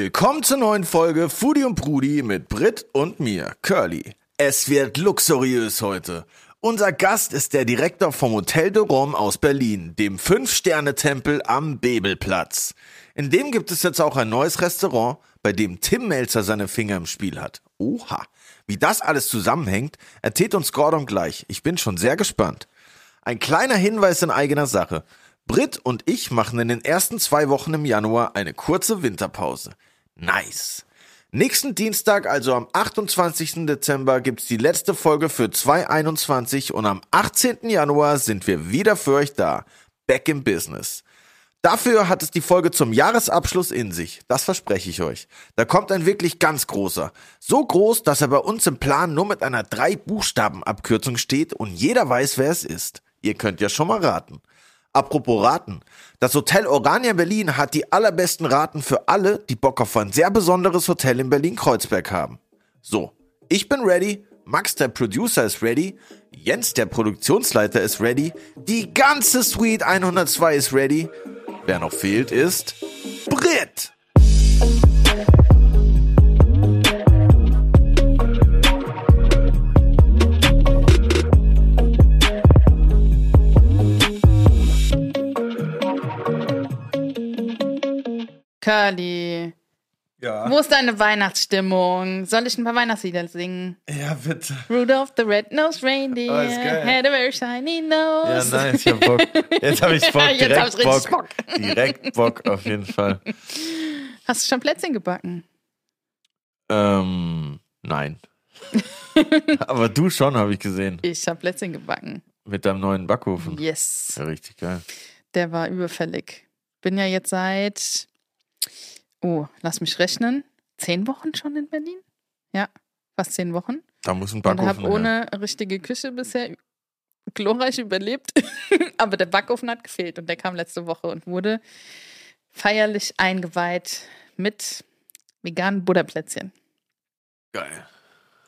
Willkommen zur neuen Folge Foodie und Brudi mit Brit und mir, Curly. Es wird luxuriös heute. Unser Gast ist der Direktor vom Hotel de Rome aus Berlin, dem Fünf-Sterne-Tempel am Bebelplatz. In dem gibt es jetzt auch ein neues Restaurant, bei dem Tim Melzer seine Finger im Spiel hat. Oha. Wie das alles zusammenhängt, erzählt uns Gordon gleich. Ich bin schon sehr gespannt. Ein kleiner Hinweis in eigener Sache. Brit und ich machen in den ersten zwei Wochen im Januar eine kurze Winterpause. Nice. Nächsten Dienstag, also am 28. Dezember, gibt's die letzte Folge für 2021 und am 18. Januar sind wir wieder für euch da. Back in Business. Dafür hat es die Folge zum Jahresabschluss in sich. Das verspreche ich euch. Da kommt ein wirklich ganz großer. So groß, dass er bei uns im Plan nur mit einer Drei-Buchstaben-Abkürzung steht und jeder weiß, wer es ist. Ihr könnt ja schon mal raten. Apropos Raten. Das Hotel Orania Berlin hat die allerbesten Raten für alle, die Bock auf ein sehr besonderes Hotel in Berlin-Kreuzberg haben. So, ich bin ready, Max der Producer ist ready, Jens der Produktionsleiter ist ready, die ganze Suite 102 ist ready. Wer noch fehlt ist Brit. Curly, Ja. wo ist deine Weihnachtsstimmung? Soll ich ein paar Weihnachtslieder singen? Ja, bitte. Rudolph the Red-Nosed Reindeer Oh, had a very shiny Ja, nose. nice, ich hab Bock. Jetzt habe ich Bock, Jetzt direkt hab ich richtig Bock. Direkt Bock, auf jeden Fall. Hast du schon Plätzchen gebacken? Ähm, nein. Aber du schon, habe ich gesehen. Ich habe Plätzchen gebacken. Mit deinem neuen Backofen. Yes, Ja, richtig geil. der war überfällig. Bin ja jetzt seit, oh, lass mich rechnen, zehn Wochen schon in Berlin? Ja, fast zehn Wochen. Da muss ein Und Backofen habe her. ohne richtige Küche bisher glorreich überlebt. Aber der Backofen hat gefehlt und der kam letzte Woche und wurde feierlich eingeweiht mit veganen Butterplätzchen. Geil.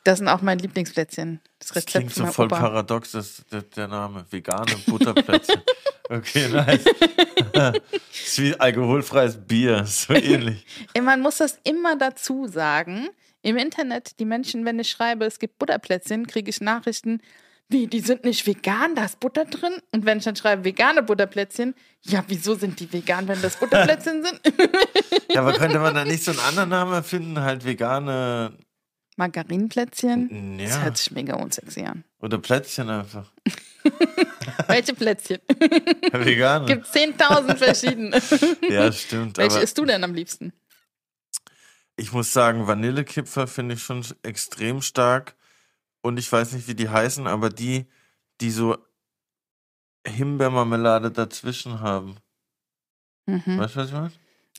Das sind auch mein Lieblingsplätzchen. Das Das Rezept klingt von so voll Opa. paradox, das, das, der Name. Vegane Butterplätzchen. okay, nice. das ist wie alkoholfreies Bier, so ähnlich. Man muss das immer dazu sagen. Im Internet, die Menschen, wenn ich schreibe, es gibt Butterplätzchen, kriege ich Nachrichten, wie, die sind nicht vegan, da ist Butter drin. Und wenn ich dann schreibe, vegane Butterplätzchen, ja, wieso sind die vegan, wenn das Butterplätzchen sind? Ja, aber könnte man da nicht so einen anderen Namen finden? Halt vegane Margarinplätzchen? Das ja, hört sich mega unsexy an. oder Plätzchen einfach. Welche Plätzchen? Vegane. Gibt 10.000 verschiedene. ja, stimmt. Welche isst du denn am liebsten? ich muss sagen, Vanillekipferl finde ich schon extrem stark. Und ich weiß nicht, wie die heißen, aber die, die so Himbeermarmelade dazwischen haben. Mhm. Weißt du, was ich meine?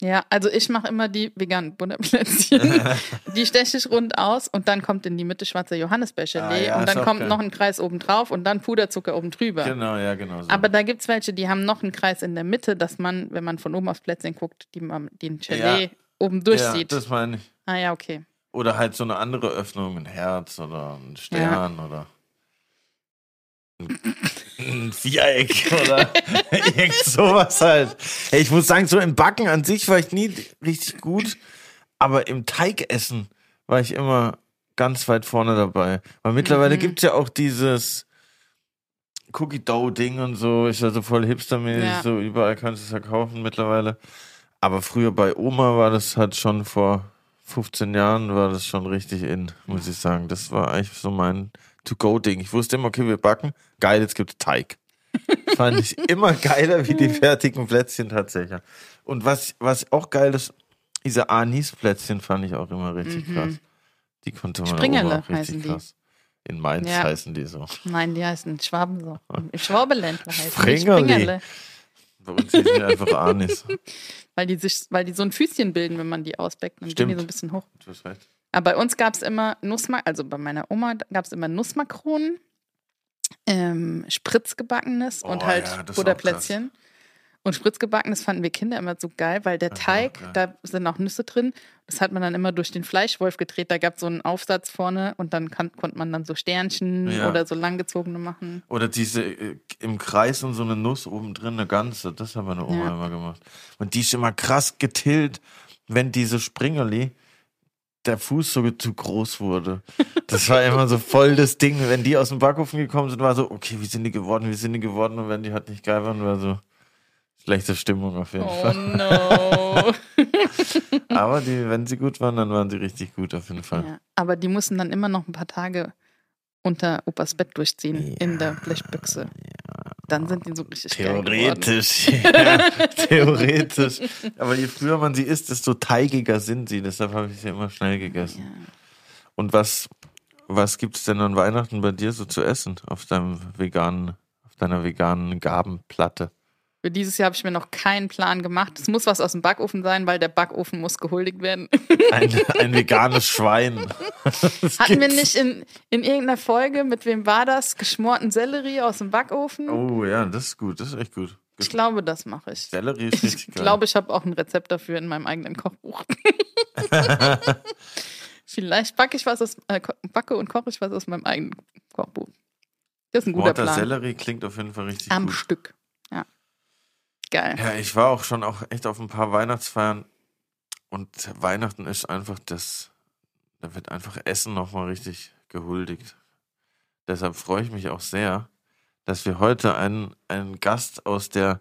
Ja, also ich mache immer die veganen Butterplätzchen. die steche ich rund aus und dann kommt in die Mitte schwarzer Johannisbecherlee Ah, ja, und dann kommt geil. noch ein Kreis oben drauf und dann Puderzucker oben drüber. Genau, ja, genau so. Aber da gibt es welche, die haben noch einen Kreis in der Mitte, dass man, wenn man von oben aufs Plätzchen guckt, die den Gelee Ja. oben ja, durchsieht. das meine ich. ah ja, okay. Oder halt so eine andere Öffnung, ein Herz oder ein Stern oder ein, ein Viereck oder irgend sowas halt. Ey, ich muss sagen, so im Backen an sich war ich nie richtig gut, aber im Teigessen war ich immer ganz weit vorne dabei. Weil mittlerweile Mhm. gibt's ja auch dieses Cookie-Dough-Ding und so, ist ja so voll hipstermäßig, Ja. so überall kannst du es ja kaufen mittlerweile. Aber früher bei Oma war das halt schon vor 15 Jahren war das schon richtig in, muss ich sagen. Das war eigentlich so mein To-Go-Ding. Ich wusste immer, okay, wir backen. Geil, jetzt gibt's Teig. Fand ich immer geiler wie die fertigen Plätzchen tatsächlich. Und was, was auch geil ist, diese Anis-Plätzchen fand ich auch immer richtig Mhm. krass. Die konnte man Springerle auch richtig heißen die. krass. In Mainz Ja. heißen die so. Nein, die heißen Schwaben so. Schwabeländler heißen die. Springerli. Springerle. Bei uns hießen die einfach Anis. Weil die, sich, weil die so ein Füßchen bilden, wenn man die ausbeckt. Dann gehen Stimmt. die so ein bisschen hoch. Du hast recht. Aber bei uns gab es immer Nussmak, also bei meiner Oma gab es immer Nussmakronen, ähm, Spritzgebackenes und Oh halt ja, Butterplätzchen. Und Spritzgebackenes fanden wir Kinder immer so geil, weil der Teig, geil. da sind auch Nüsse drin. Das hat man dann immer durch den Fleischwolf gedreht. Da gab es so einen Aufsatz vorne und dann kann, konnte man dann so Sternchen Ja. oder so langgezogene machen. Oder diese äh, im Kreis und so eine Nuss oben drin, eine ganze. Das hat meine Oma Ja. immer gemacht. Und die ist immer krass getillt wenn diese Springerli der Fuß so zu groß wurde. Das war immer so voll das Ding. Wenn die aus dem Backofen gekommen sind, war so, okay, wie sind die geworden, wie sind die geworden? Und wenn die halt nicht geil waren, war so schlechte Stimmung auf jeden Oh Fall. no. Aber die, wenn sie gut waren, dann waren sie richtig gut auf jeden Fall. ja, aber die mussten dann immer noch ein paar Tage unter Opas Bett durchziehen in der Blechbüchse. Dann sind die so richtig. Theoretisch, ja, theoretisch. Aber je früher man sie isst, desto teigiger sind sie. Deshalb habe ich sie immer schnell gegessen. Und was, was gibt es denn an Weihnachten bei dir so zu essen auf deinem veganen, auf deiner veganen Gabenplatte? Für dieses Jahr habe ich mir noch keinen Plan gemacht. Es muss was aus dem Backofen sein, weil der Backofen muss gehuldigt werden. Ein, ein veganes Schwein. Das Hatten wir gibt's. nicht in, in irgendeiner Folge, mit wem war das? Geschmorten Sellerie aus dem Backofen? Oh ja, das ist gut, das ist echt gut. Ich glaube, das mache ich. Sellerie ist Ich richtig geil. glaube, ich habe auch ein Rezept dafür in meinem eigenen Kochbuch. Vielleicht backe ich was aus, äh, backe und koche ich was aus meinem eigenen Kochbuch. Das ist ein guter Mortar Plan. Sellerie klingt auf jeden Fall richtig Am gut. Stück. Ja. Geil. Ja, ich war auch schon auch echt auf ein paar Weihnachtsfeiern und Weihnachten ist einfach das, da wird einfach Essen nochmal richtig gehuldigt. Deshalb freue ich mich auch sehr, dass wir heute einen, einen Gast aus der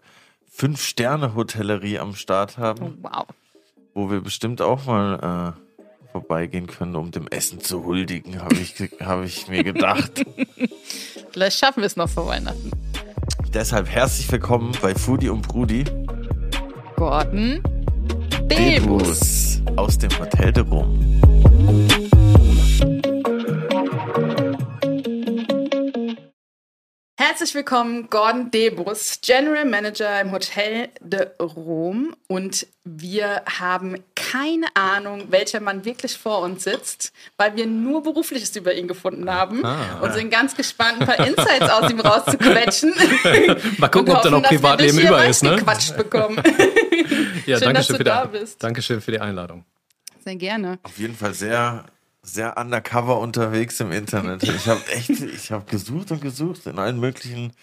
Fünf-Sterne-Hotellerie am Start Oh, haben, wow. wo wir bestimmt auch mal äh, vorbeigehen können, um dem Essen zu huldigen, habe ich, hab ich mir gedacht. Vielleicht schaffen wir es noch vor Weihnachten. Deshalb herzlich willkommen bei Foodie und Brudi. Gordon Debus. Aus dem Hotel de Rum. Herzlich willkommen, Gordon Debus, General Manager im Hotel de Rom. Und wir haben keine Ahnung, welcher Mann wirklich vor uns sitzt, weil wir nur Berufliches über ihn gefunden haben und sind ganz gespannt, ein paar Insights aus ihm rauszuquetschen. Mal gucken, Und ob da hoffen, noch Privatleben über ist, ne? Quatsch bekommen. Ja, Schön, danke dass schön du für die, da bist. Dankeschön für die Einladung. Sehr gerne. Auf jeden Fall sehr, sehr undercover unterwegs im Internet. Ich habe echt, ich habe gesucht und gesucht in allen möglichen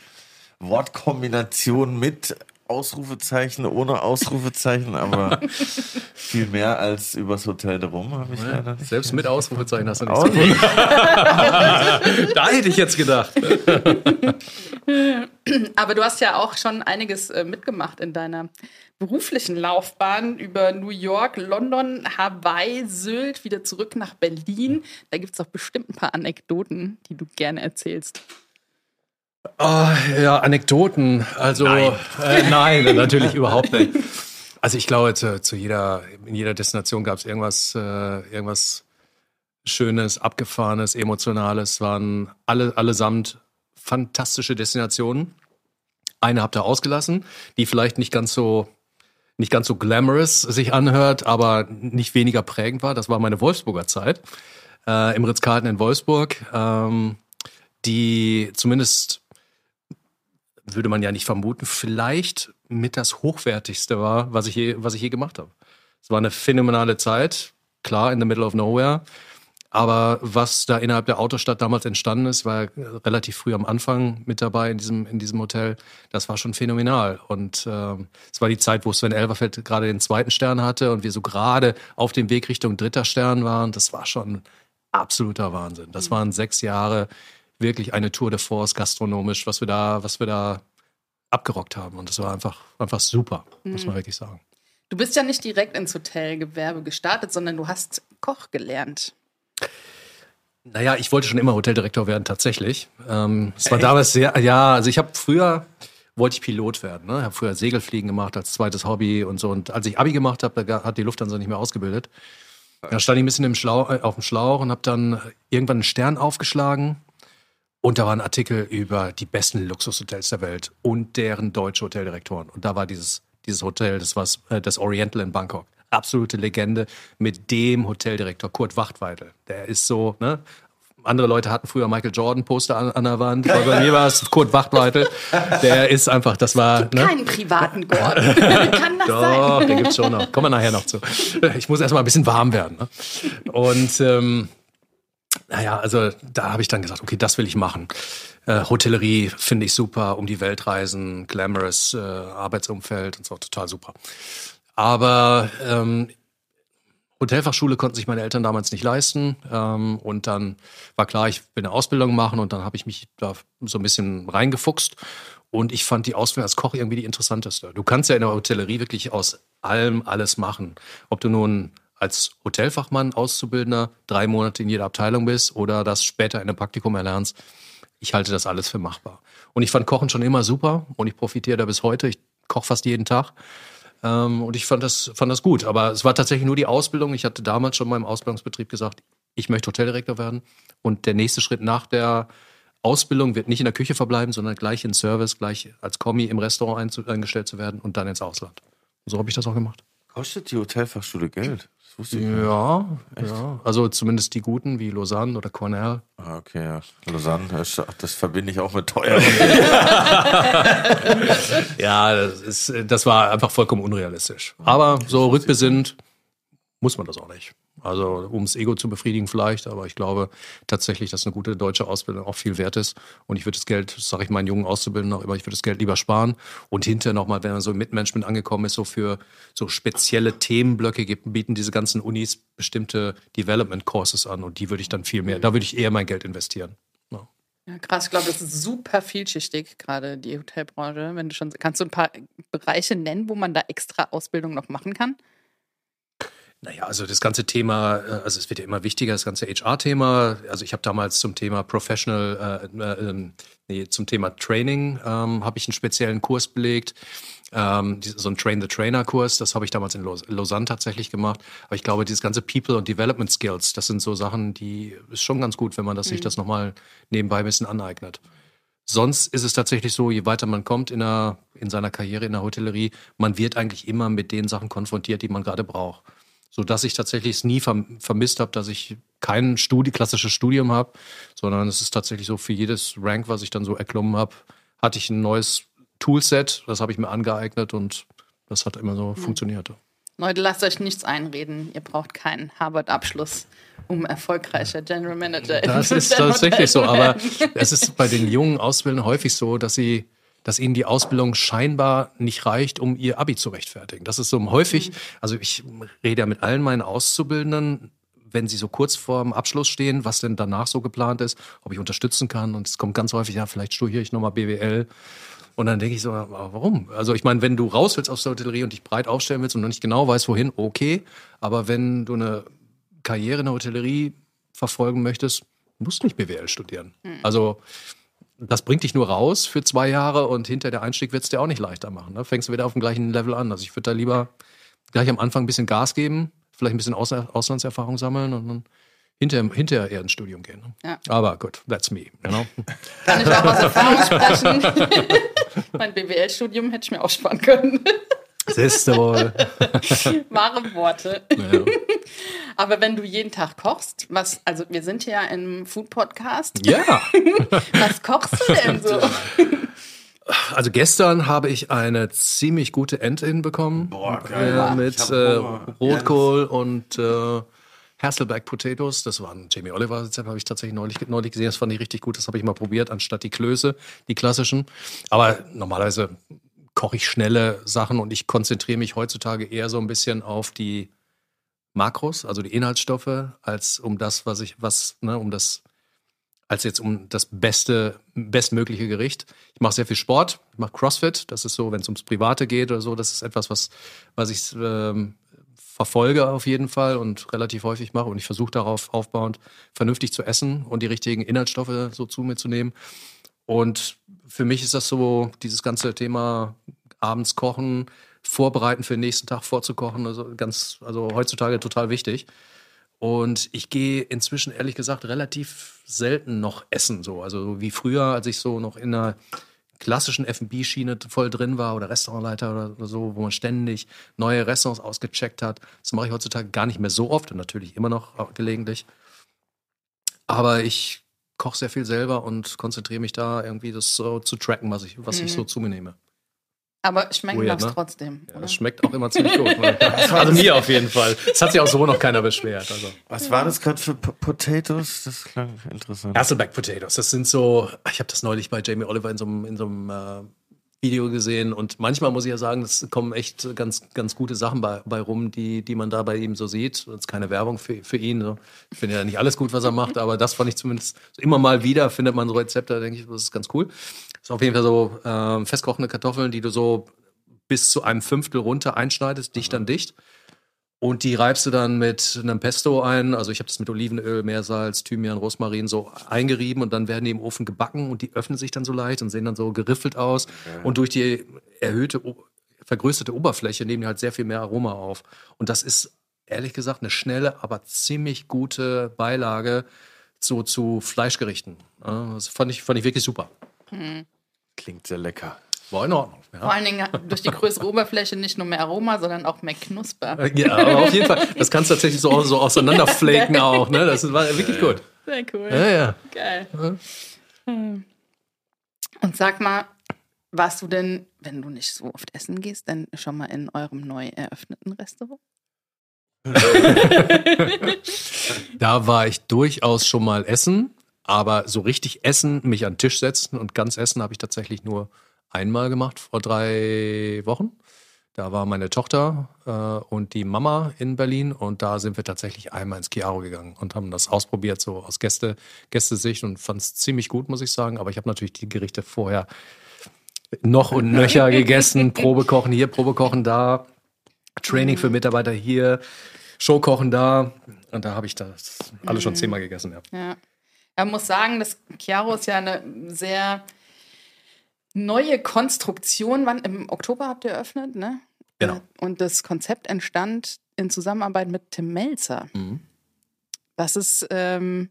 Wortkombinationen mit Ausrufezeichen, ohne Ausrufezeichen, aber viel mehr als übers Hotel de Rum habe ich leider nicht. Selbst mit Ausrufezeichen hast du nichts nicht. Da hätte ich jetzt gedacht. Aber du hast ja auch schon einiges äh, mitgemacht in deiner beruflichen Laufbahn über New York, London, Hawaii, Sylt, wieder zurück nach Berlin. Da gibt es doch bestimmt ein paar Anekdoten, die du gerne erzählst. Oh, ja, Anekdoten. Also nein, äh, nein natürlich überhaupt nicht. Also ich glaube, zu, zu jeder, in jeder Destination gab es irgendwas, äh, irgendwas Schönes, Abgefahrenes, Emotionales. Waren alle, allesamt fantastische Destinationen. Eine habt ihr ausgelassen, die vielleicht nicht ganz so nicht ganz so glamorous sich anhört, aber nicht weniger prägend war. Das war meine Wolfsburger Zeit äh, im Ritz-Carlton in Wolfsburg, ähm, die zumindest würde man ja nicht vermuten, vielleicht mit das hochwertigste war, was ich je, was ich je gemacht habe. Es war eine phänomenale Zeit, klar in the middle of nowhere. Aber was da innerhalb der Autostadt damals entstanden ist, war relativ früh am Anfang mit dabei in diesem, in diesem Hotel. Das war schon phänomenal. Und ähm, es war die Zeit, wo Sven Elverfeld gerade den zweiten Stern hatte und wir so gerade auf dem Weg Richtung dritter Stern waren. Das war schon absoluter Wahnsinn. Das waren sechs Jahre wirklich eine Tour de Force gastronomisch, was wir da, was wir da abgerockt haben. Und das war einfach, einfach super, muss man wirklich sagen. Du bist ja nicht direkt ins Hotelgewerbe gestartet, sondern du hast Koch gelernt. Naja, ich wollte schon immer Hoteldirektor werden, tatsächlich. Ähm, es war damals sehr, ja, also ich habe früher, wollte ich Pilot werden. Ne? Ich habe früher Segelfliegen gemacht als zweites Hobby und so. Und als ich Abi gemacht habe, da hat die Lufthansa nicht mehr ausgebildet. Da stand ich ein bisschen im Schlauch, äh, auf dem Schlauch und habe dann irgendwann einen Stern aufgeschlagen. Und da war ein Artikel über die besten Luxushotels der Welt und deren deutsche Hoteldirektoren. Und da war dieses, dieses Hotel, das war äh, das Oriental in Bangkok. Absolute Legende mit dem Hoteldirektor Kurt Wachtweidel. Der ist so, ne? Andere Leute hatten früher Michael Jordan Poster an, an der Wand. Aber bei mir war es Kurt Wachtweidel. Der ist einfach, das war, ne? Keinen privaten Gordon. Kann das Doch, sein? den gibt's schon noch. Kommen wir nachher noch zu. Ich muss erst mal ein bisschen warm werden. Ne? Und ähm, naja, also da habe ich dann gesagt, okay, das will ich machen. Äh, Hotellerie finde ich super, um die Welt reisen, glamorous äh, Arbeitsumfeld und so, total super. Aber ähm, Hotelfachschule konnten sich meine Eltern damals nicht leisten. Ähm, und dann war klar, ich will eine Ausbildung machen und dann habe ich mich da so ein bisschen reingefuchst. Und ich fand die Ausbildung als Koch irgendwie die interessanteste. Du kannst ja in der Hotellerie wirklich aus allem alles machen. Ob du nun als Hotelfachmann, Auszubildender drei Monate in jeder Abteilung bist oder das später in einem Praktikum erlernst. Ich halte das alles für machbar. Und ich fand Kochen schon immer super und ich profitiere da bis heute. Ich koche fast jeden Tag. Ähm, und ich fand das, fand das gut. Aber es war tatsächlich nur die Ausbildung. Ich hatte damals schon meinem Ausbildungsbetrieb gesagt, ich möchte Hoteldirektor werden. Und der nächste Schritt nach der Ausbildung wird nicht in der Küche verbleiben, sondern gleich in Service, gleich als Kommi im Restaurant eingestellt zu werden und dann ins Ausland. Und so habe ich das auch gemacht. Kostet die Hotelfachschule Geld? Das wusste ich ja, nicht. ja. Also zumindest die guten wie Lausanne oder Cornell. Ah, okay, ja. Lausanne, das, das verbinde ich auch mit teuer. ja, das, ist, das war einfach vollkommen unrealistisch. Aber so rückbesinnt muss man das auch nicht. Also ums Ego zu befriedigen vielleicht, aber ich glaube tatsächlich, dass eine gute deutsche Ausbildung auch viel wert ist. Und ich würde das Geld, das sage ich meinen jungen Auszubildenden auch immer, ich würde das Geld lieber sparen und hinterher nochmal, wenn man so im Mitmanagement angekommen ist, so für so spezielle Themenblöcke gibt, bieten diese ganzen Unis bestimmte Development Courses an und die würde ich dann viel mehr, da würde ich eher mein Geld investieren. Ja, krass, ich glaube, das ist super vielschichtig, gerade die Hotelbranche. Wenn du schon, kannst du ein paar Bereiche nennen, wo man da extra Ausbildung noch machen kann? Naja, also das ganze Thema, äh, also es wird ja immer wichtiger, das ganze HR-Thema. Also ich habe damals zum Thema Professional, äh, äh, ähm, nee, zum Thema Training ähm, habe ich einen speziellen Kurs belegt. Ähm, so ein Train-the-Trainer-Kurs, das habe ich damals in Lausanne tatsächlich gemacht. Aber ich glaube, dieses ganze People- und Development Skills, das sind so Sachen, die ist schon ganz gut, wenn man das, mhm. sich das nochmal nebenbei ein bisschen aneignet. Sonst ist es tatsächlich so, je weiter man kommt in, der, in seiner Karriere in der Hotellerie, man wird eigentlich immer mit den Sachen konfrontiert, die man gerade braucht so dass ich tatsächlich es nie vermisst habe, dass ich kein Studi klassisches Studium habe, sondern es ist tatsächlich so für jedes Rank, was ich dann so erklommen habe, hatte ich ein neues Toolset, das habe ich mir angeeignet und das hat immer so mhm. funktioniert. Leute, lasst euch nichts einreden. Ihr braucht keinen Harvard-Abschluss, um erfolgreicher General Manager Das ist tatsächlich so, aber es ist bei den jungen Ausbildern häufig so, dass sie dass ihnen die Ausbildung scheinbar nicht reicht, um ihr Abi zu rechtfertigen. Das ist so häufig, mhm. also ich rede ja mit allen meinen Auszubildenden, wenn sie so kurz vorm Abschluss stehen, was denn danach so geplant ist, ob ich unterstützen kann. Und es kommt ganz häufig, ja, vielleicht studiere ich nochmal BWL. Und dann denke ich so, warum? Also ich meine, wenn du raus willst aus der Hotellerie und dich breit aufstellen willst und noch nicht genau weißt, wohin, okay. Aber wenn du eine Karriere in der Hotellerie verfolgen möchtest, musst du nicht BWL studieren. Mhm. Also das bringt dich nur raus für zwei Jahre und hinter der Einstieg wird es dir auch nicht leichter machen. Ne? Fängst du wieder auf dem gleichen Level an. Also ich würde da lieber gleich am Anfang ein bisschen Gas geben, vielleicht ein bisschen Aus Auslandserfahrung sammeln und dann hinterher, hinterher eher ins Studium gehen. Ne? Ja. Aber gut, that's me. You know? Kann ich auch aus Erfahrung sprechen. mein BWL-Studium hätte ich mir auch sparen können. Siehst du wohl. Wahre Worte. Ja. Aber wenn du jeden Tag kochst, was, also wir sind ja im Food-Podcast. Ja. was kochst du denn so? Also gestern habe ich eine ziemlich gute Ente bekommen. Boah, geil. Äh, mit äh, Rotkohl ja, und äh, Hasselback Potatoes. Das war ein Jamie Oliver Rezept, habe ich tatsächlich neulich, neulich gesehen. Das fand ich richtig gut. Das habe ich mal probiert, anstatt die Klöße, die klassischen. Aber normalerweise koche ich schnelle Sachen und ich konzentriere mich heutzutage eher so ein bisschen auf die Makros, also die Inhaltsstoffe, als um das, was ich, was, ne, um das, als jetzt um das beste, bestmögliche Gericht. Ich mache sehr viel Sport, ich mache CrossFit, das ist so, wenn es ums Private geht oder so, das ist etwas, was, was ich ähm, verfolge auf jeden Fall und relativ häufig mache und ich versuche darauf aufbauend vernünftig zu essen und die richtigen Inhaltsstoffe so zu mir zu nehmen. Und für mich ist das so, dieses ganze Thema abends kochen, vorbereiten für den nächsten Tag vorzukochen, also ganz, also heutzutage total wichtig. Und ich gehe inzwischen ehrlich gesagt relativ selten noch essen, so. Also wie früher, als ich so noch in einer klassischen F&B-Schiene voll drin war oder Restaurantleiter oder so, wo man ständig neue Restaurants ausgecheckt hat. Das mache ich heutzutage gar nicht mehr so oft und natürlich immer noch gelegentlich. Aber ich koche sehr viel selber und konzentriere mich da irgendwie das so zu tracken, was ich, was mhm. ich so zu mir nehme. Aber schmecken darf es ne? trotzdem. Ja, das schmeckt auch immer ziemlich gut. Ne? also mir auf jeden Fall. Es hat sich auch so noch keiner beschwert. Also. Was war das gerade für P Potatoes? Das klang interessant. Hasselback Potatoes. Das sind so, ich habe das neulich bei Jamie Oliver in so einem, in so einem äh, Video gesehen und manchmal muss ich ja sagen, es kommen echt ganz, ganz gute Sachen bei, bei rum, die, die man da bei ihm so sieht. Das ist keine Werbung für, für ihn. So. Ich finde ja nicht alles gut, was er macht, aber das fand ich zumindest immer mal wieder, findet man so Rezepte, denke ich, das ist ganz cool. Das ist auf jeden Fall so äh, festkochende Kartoffeln, die du so bis zu einem Fünftel runter einschneidest, dicht an dicht. Und die reibst du dann mit einem Pesto ein. Also ich habe das mit Olivenöl, Meersalz, Thymian, Rosmarin so eingerieben und dann werden die im Ofen gebacken und die öffnen sich dann so leicht und sehen dann so geriffelt aus. Okay. Und durch die erhöhte, vergrößerte Oberfläche nehmen die halt sehr viel mehr Aroma auf. Und das ist ehrlich gesagt eine schnelle, aber ziemlich gute Beilage so zu Fleischgerichten. Das fand ich, fand ich wirklich super. Hm. Klingt sehr lecker. War in Ordnung. Ja. Vor allen Dingen durch die größere Oberfläche nicht nur mehr Aroma, sondern auch mehr Knusper. Äh, ja, aber auf jeden Fall. Das kannst du tatsächlich so, so auseinanderflaken auch. Ne? Das war wirklich gut. Sehr cool. Ja, ja. Geil. Hm. Und sag mal, warst du denn, wenn du nicht so oft essen gehst, denn schon mal in eurem neu eröffneten Restaurant? da war ich durchaus schon mal essen, aber so richtig essen, mich an den Tisch setzen und ganz essen habe ich tatsächlich nur einmal gemacht vor drei Wochen. Da war meine Tochter äh, und die Mama in Berlin und da sind wir tatsächlich einmal ins Chiaro gegangen und haben das ausprobiert, so aus Gäste, Gästesicht und fand es ziemlich gut, muss ich sagen. Aber ich habe natürlich die Gerichte vorher noch und nöcher gegessen. Probekochen hier, Probekochen da, Training für Mitarbeiter hier, Showkochen da. Und da habe ich das alles schon zehnmal gegessen. Ja. ja. Man muss sagen, das Chiaro ist ja eine sehr neue Konstruktion. Wann? Im Oktober habt ihr eröffnet, ne? Genau. Äh, und das Konzept entstand in Zusammenarbeit mit Tim Melzer. Mhm. Das ist ähm,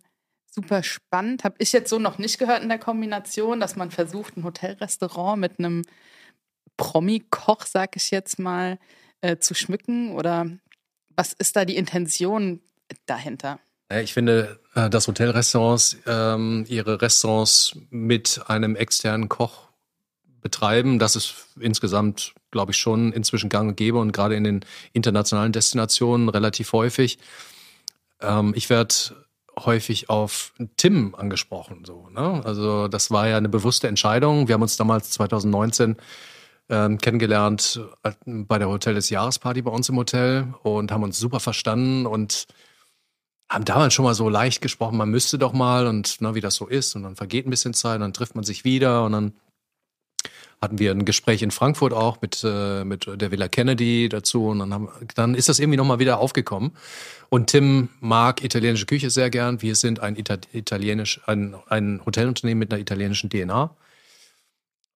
super spannend. Habe ich jetzt so noch nicht gehört in der Kombination, dass man versucht, ein Hotelrestaurant mit einem Promi-Koch, sag ich jetzt mal, äh, zu schmücken? Oder was ist da die Intention dahinter? Ich finde, äh, dass Hotelrestaurants ähm, ihre Restaurants mit einem externen Koch betreiben. Das ist insgesamt, glaube ich, schon inzwischen gang und gäbe und gerade in den internationalen Destinationen relativ häufig. Ähm, ich werde häufig auf Tim angesprochen. So, ne? Also das war ja eine bewusste Entscheidung. Wir haben uns damals 2019 ähm, kennengelernt äh, bei der Hotel des Jahresparty bei uns im Hotel und haben uns super verstanden und haben damals schon mal so leicht gesprochen, man müsste doch mal und ne, wie das so ist und dann vergeht ein bisschen Zeit, und dann trifft man sich wieder und dann hatten wir ein Gespräch in Frankfurt auch mit, äh, mit der Villa Kennedy dazu und dann, haben, dann ist das irgendwie nochmal wieder aufgekommen. Und Tim mag italienische Küche sehr gern. Wir sind ein, Ita italienisch, ein, ein Hotelunternehmen mit einer italienischen DNA.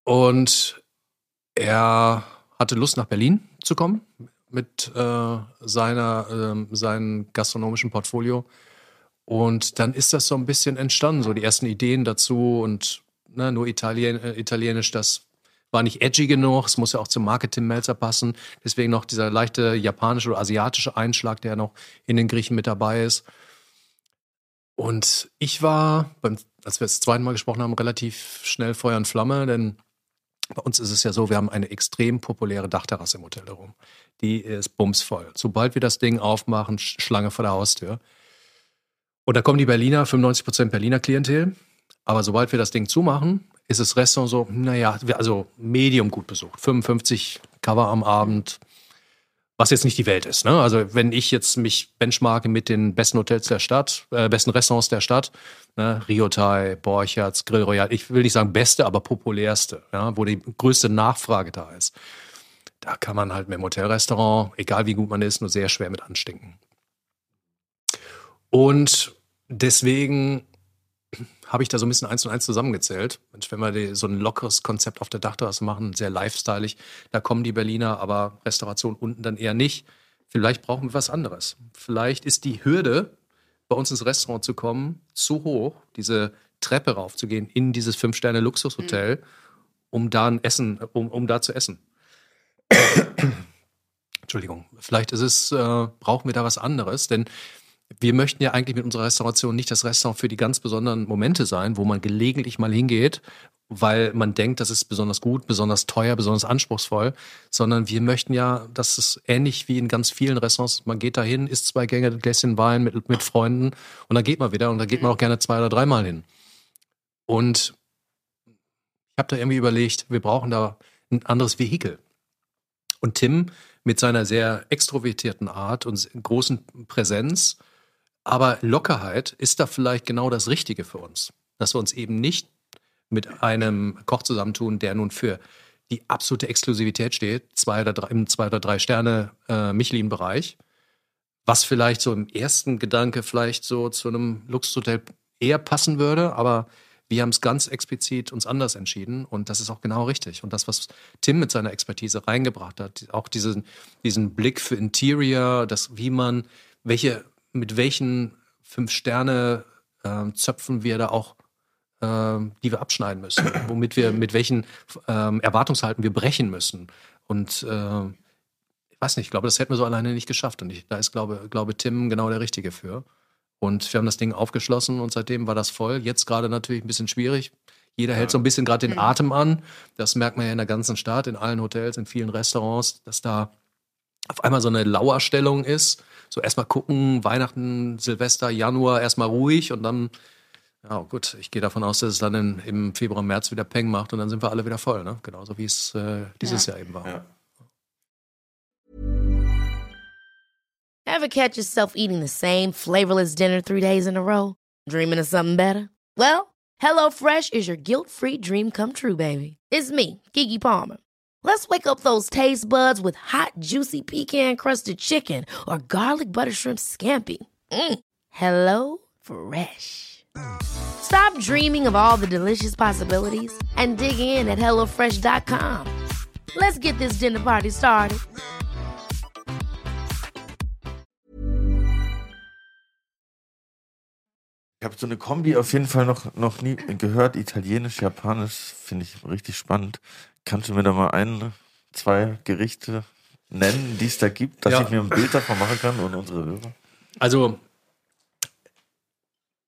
Und er hatte Lust, nach Berlin zu kommen mit äh, seiner, äh, seinem gastronomischen Portfolio. Und dann ist das so ein bisschen entstanden, so die ersten Ideen dazu und ne, nur Italien, äh, Italienisch, das war nicht edgy genug, es muss ja auch zum Marketing-Melzer passen. Deswegen noch dieser leichte japanische oder asiatische Einschlag, der noch in den Griechen mit dabei ist. Und ich war, beim, als wir das zweite Mal gesprochen haben, relativ schnell Feuer und Flamme, denn bei uns ist es ja so, wir haben eine extrem populäre Dachterrasse im Hotel darum. Die ist bumsvoll. Sobald wir das Ding aufmachen, Schlange vor der Haustür. Und da kommen die Berliner, 95% Berliner Klientel. Aber sobald wir das Ding zumachen, ist das Restaurant so, naja, also medium gut besucht. 55 Cover am Abend, was jetzt nicht die Welt ist. Ne? Also wenn ich jetzt mich benchmarke mit den besten Hotels der Stadt, äh, besten Restaurants der Stadt, ne? Riotai, Borchertz, Grill Royal, ich will nicht sagen beste, aber populärste, ja? wo die größte Nachfrage da ist. Da kann man halt mit dem Hotelrestaurant, egal wie gut man ist, nur sehr schwer mit anstinken. Und deswegen habe ich da so ein bisschen eins und eins zusammengezählt. Mensch, wenn wir die, so ein lockeres Konzept auf der Dachterrasse machen, sehr lifestyleig, da kommen die Berliner, aber Restauration unten dann eher nicht. Vielleicht brauchen wir was anderes. Vielleicht ist die Hürde, bei uns ins Restaurant zu kommen, zu hoch, diese Treppe raufzugehen in dieses Fünf-Sterne-Luxushotel, mhm. um da ein Essen, um, um da zu essen. Entschuldigung. Vielleicht ist es, äh, brauchen wir da was anderes, denn wir möchten ja eigentlich mit unserer Restauration nicht das Restaurant für die ganz besonderen Momente sein, wo man gelegentlich mal hingeht, weil man denkt, das ist besonders gut, besonders teuer, besonders anspruchsvoll, sondern wir möchten ja, dass es ähnlich wie in ganz vielen Restaurants, man geht da hin, isst zwei Gänge, Gläschen Wein mit, mit Freunden und dann geht man wieder und da geht man auch gerne zwei oder dreimal hin. Und ich habe da irgendwie überlegt, wir brauchen da ein anderes Vehikel. Und Tim mit seiner sehr extrovertierten Art und großen Präsenz, aber Lockerheit ist da vielleicht genau das Richtige für uns. Dass wir uns eben nicht mit einem Koch zusammentun, der nun für die absolute Exklusivität steht, zwei oder drei, im zwei oder drei Sterne äh, Michelin-Bereich, was vielleicht so im ersten Gedanke vielleicht so zu einem Luxushotel eher passen würde, aber wir haben es ganz explizit uns anders entschieden und das ist auch genau richtig. Und das, was Tim mit seiner Expertise reingebracht hat, auch diesen, diesen Blick für Interior, das, wie man, welche, mit welchen fünf Sterne äh, Zöpfen wir da auch ähm, die wir abschneiden müssen, womit wir, mit welchen ähm, Erwartungshalten wir brechen müssen. Und äh, ich weiß nicht, ich glaube, das hätten wir so alleine nicht geschafft. Und ich, da ist, glaube, glaube Tim genau der Richtige für. Und wir haben das Ding aufgeschlossen und seitdem war das voll. Jetzt gerade natürlich ein bisschen schwierig. Jeder hält so ein bisschen gerade den mhm. Atem an. Das merkt man ja in der ganzen Stadt, in allen Hotels, in vielen Restaurants, dass da auf einmal so eine Lauerstellung ist. So erstmal gucken, Weihnachten, Silvester, Januar erstmal ruhig und dann ja, gut, ich gehe davon aus, dass es dann in, im Februar, März wieder Peng macht und dann sind wir alle wieder voll, ne? Genauso wie es äh, dieses ja. Jahr eben war. Ja. Ever catch yourself eating the same flavorless dinner three days in a row? Dreaming of something better? Well, HelloFresh is your guilt-free dream come true, baby. It's me, Kiki Palmer. Let's wake up those taste buds with hot, juicy pecan-crusted chicken or garlic butter shrimp scampi. Mm. Hello Fresh. Stop dreaming of all the delicious possibilities and dig in at HelloFresh.com. Let's get this dinner party started. Ich habe so eine Kombi auf jeden Fall noch, noch nie gehört. Italienisch, Japanisch finde ich richtig spannend. Kannst du mir da mal ein, zwei Gerichte nennen, die es da gibt, dass ja. ich mir ein Bild davon machen kann und unsere Hörer? Also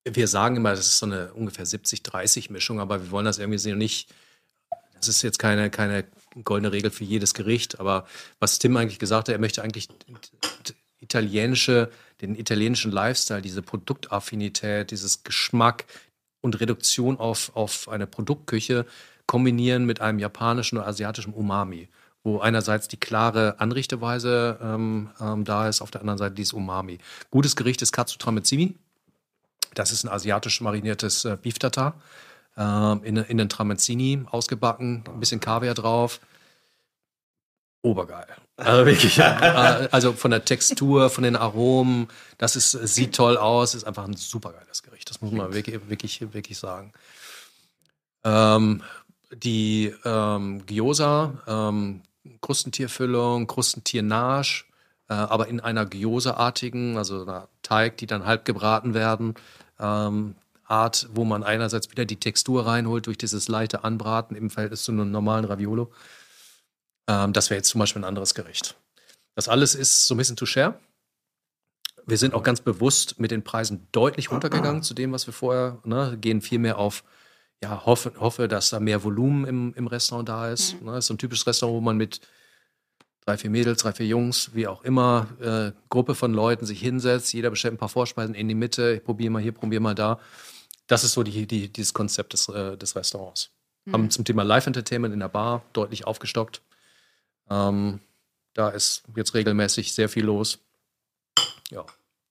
wir sagen immer, das ist so eine ungefähr 70-30-Mischung, aber wir wollen das irgendwie sehen nicht. Das ist jetzt keine, keine goldene Regel für jedes Gericht, aber was Tim eigentlich gesagt hat, er möchte eigentlich italienische, den italienischen Lifestyle, diese Produktaffinität, dieses Geschmack und Reduktion auf, auf eine Produktküche kombinieren mit einem japanischen oder asiatischen Umami, wo einerseits die klare Anrichteweise ähm, ähm, da ist, auf der anderen Seite dieses Umami. Gutes Gericht ist Katsu Tramezimi, das ist ein asiatisch mariniertes äh, Beef Tartar. Äh, in, in den Tramezzini ausgebacken, ein bisschen Kaviar drauf. Obergeil. Also wirklich, äh, also von der Textur, von den Aromen, das ist, sieht toll aus, ist einfach ein supergeiles Gericht. Das muss man wirklich, wirklich, wirklich sagen. Ähm, die ähm, Gyoza, ähm, Krustentierfüllung, Krustentiernage, äh, aber in einer Gyoza-artigen, also einer Teig, die dann halb gebraten werden, ähm, Art, wo man einerseits wieder die Textur reinholt durch dieses leichte Anbraten im Verhältnis zu einem normalen Raviolo. Ähm, das wäre jetzt zum Beispiel ein anderes Gericht. Das alles ist so ein bisschen Toucher. Wir sind auch ganz bewusst mit den Preisen deutlich runtergegangen zu dem, was wir vorher, ne, gehen viel mehr auf, ja, hoffe, hoffe, dass da mehr Volumen im, im Restaurant da ist. Mhm. Ne, ist so ein typisches Restaurant, wo man mit drei, vier Mädels, drei, vier Jungs, wie auch immer, äh, Gruppe von Leuten sich hinsetzt, jeder bestellt ein paar Vorspeisen in die Mitte, ich probiere mal hier, probiere mal da. Das ist so die, die, dieses Konzept des, äh, des Restaurants. Mhm. Haben zum Thema Live-Entertainment in der Bar deutlich aufgestockt. Ähm, da ist jetzt regelmäßig sehr viel los. Ja.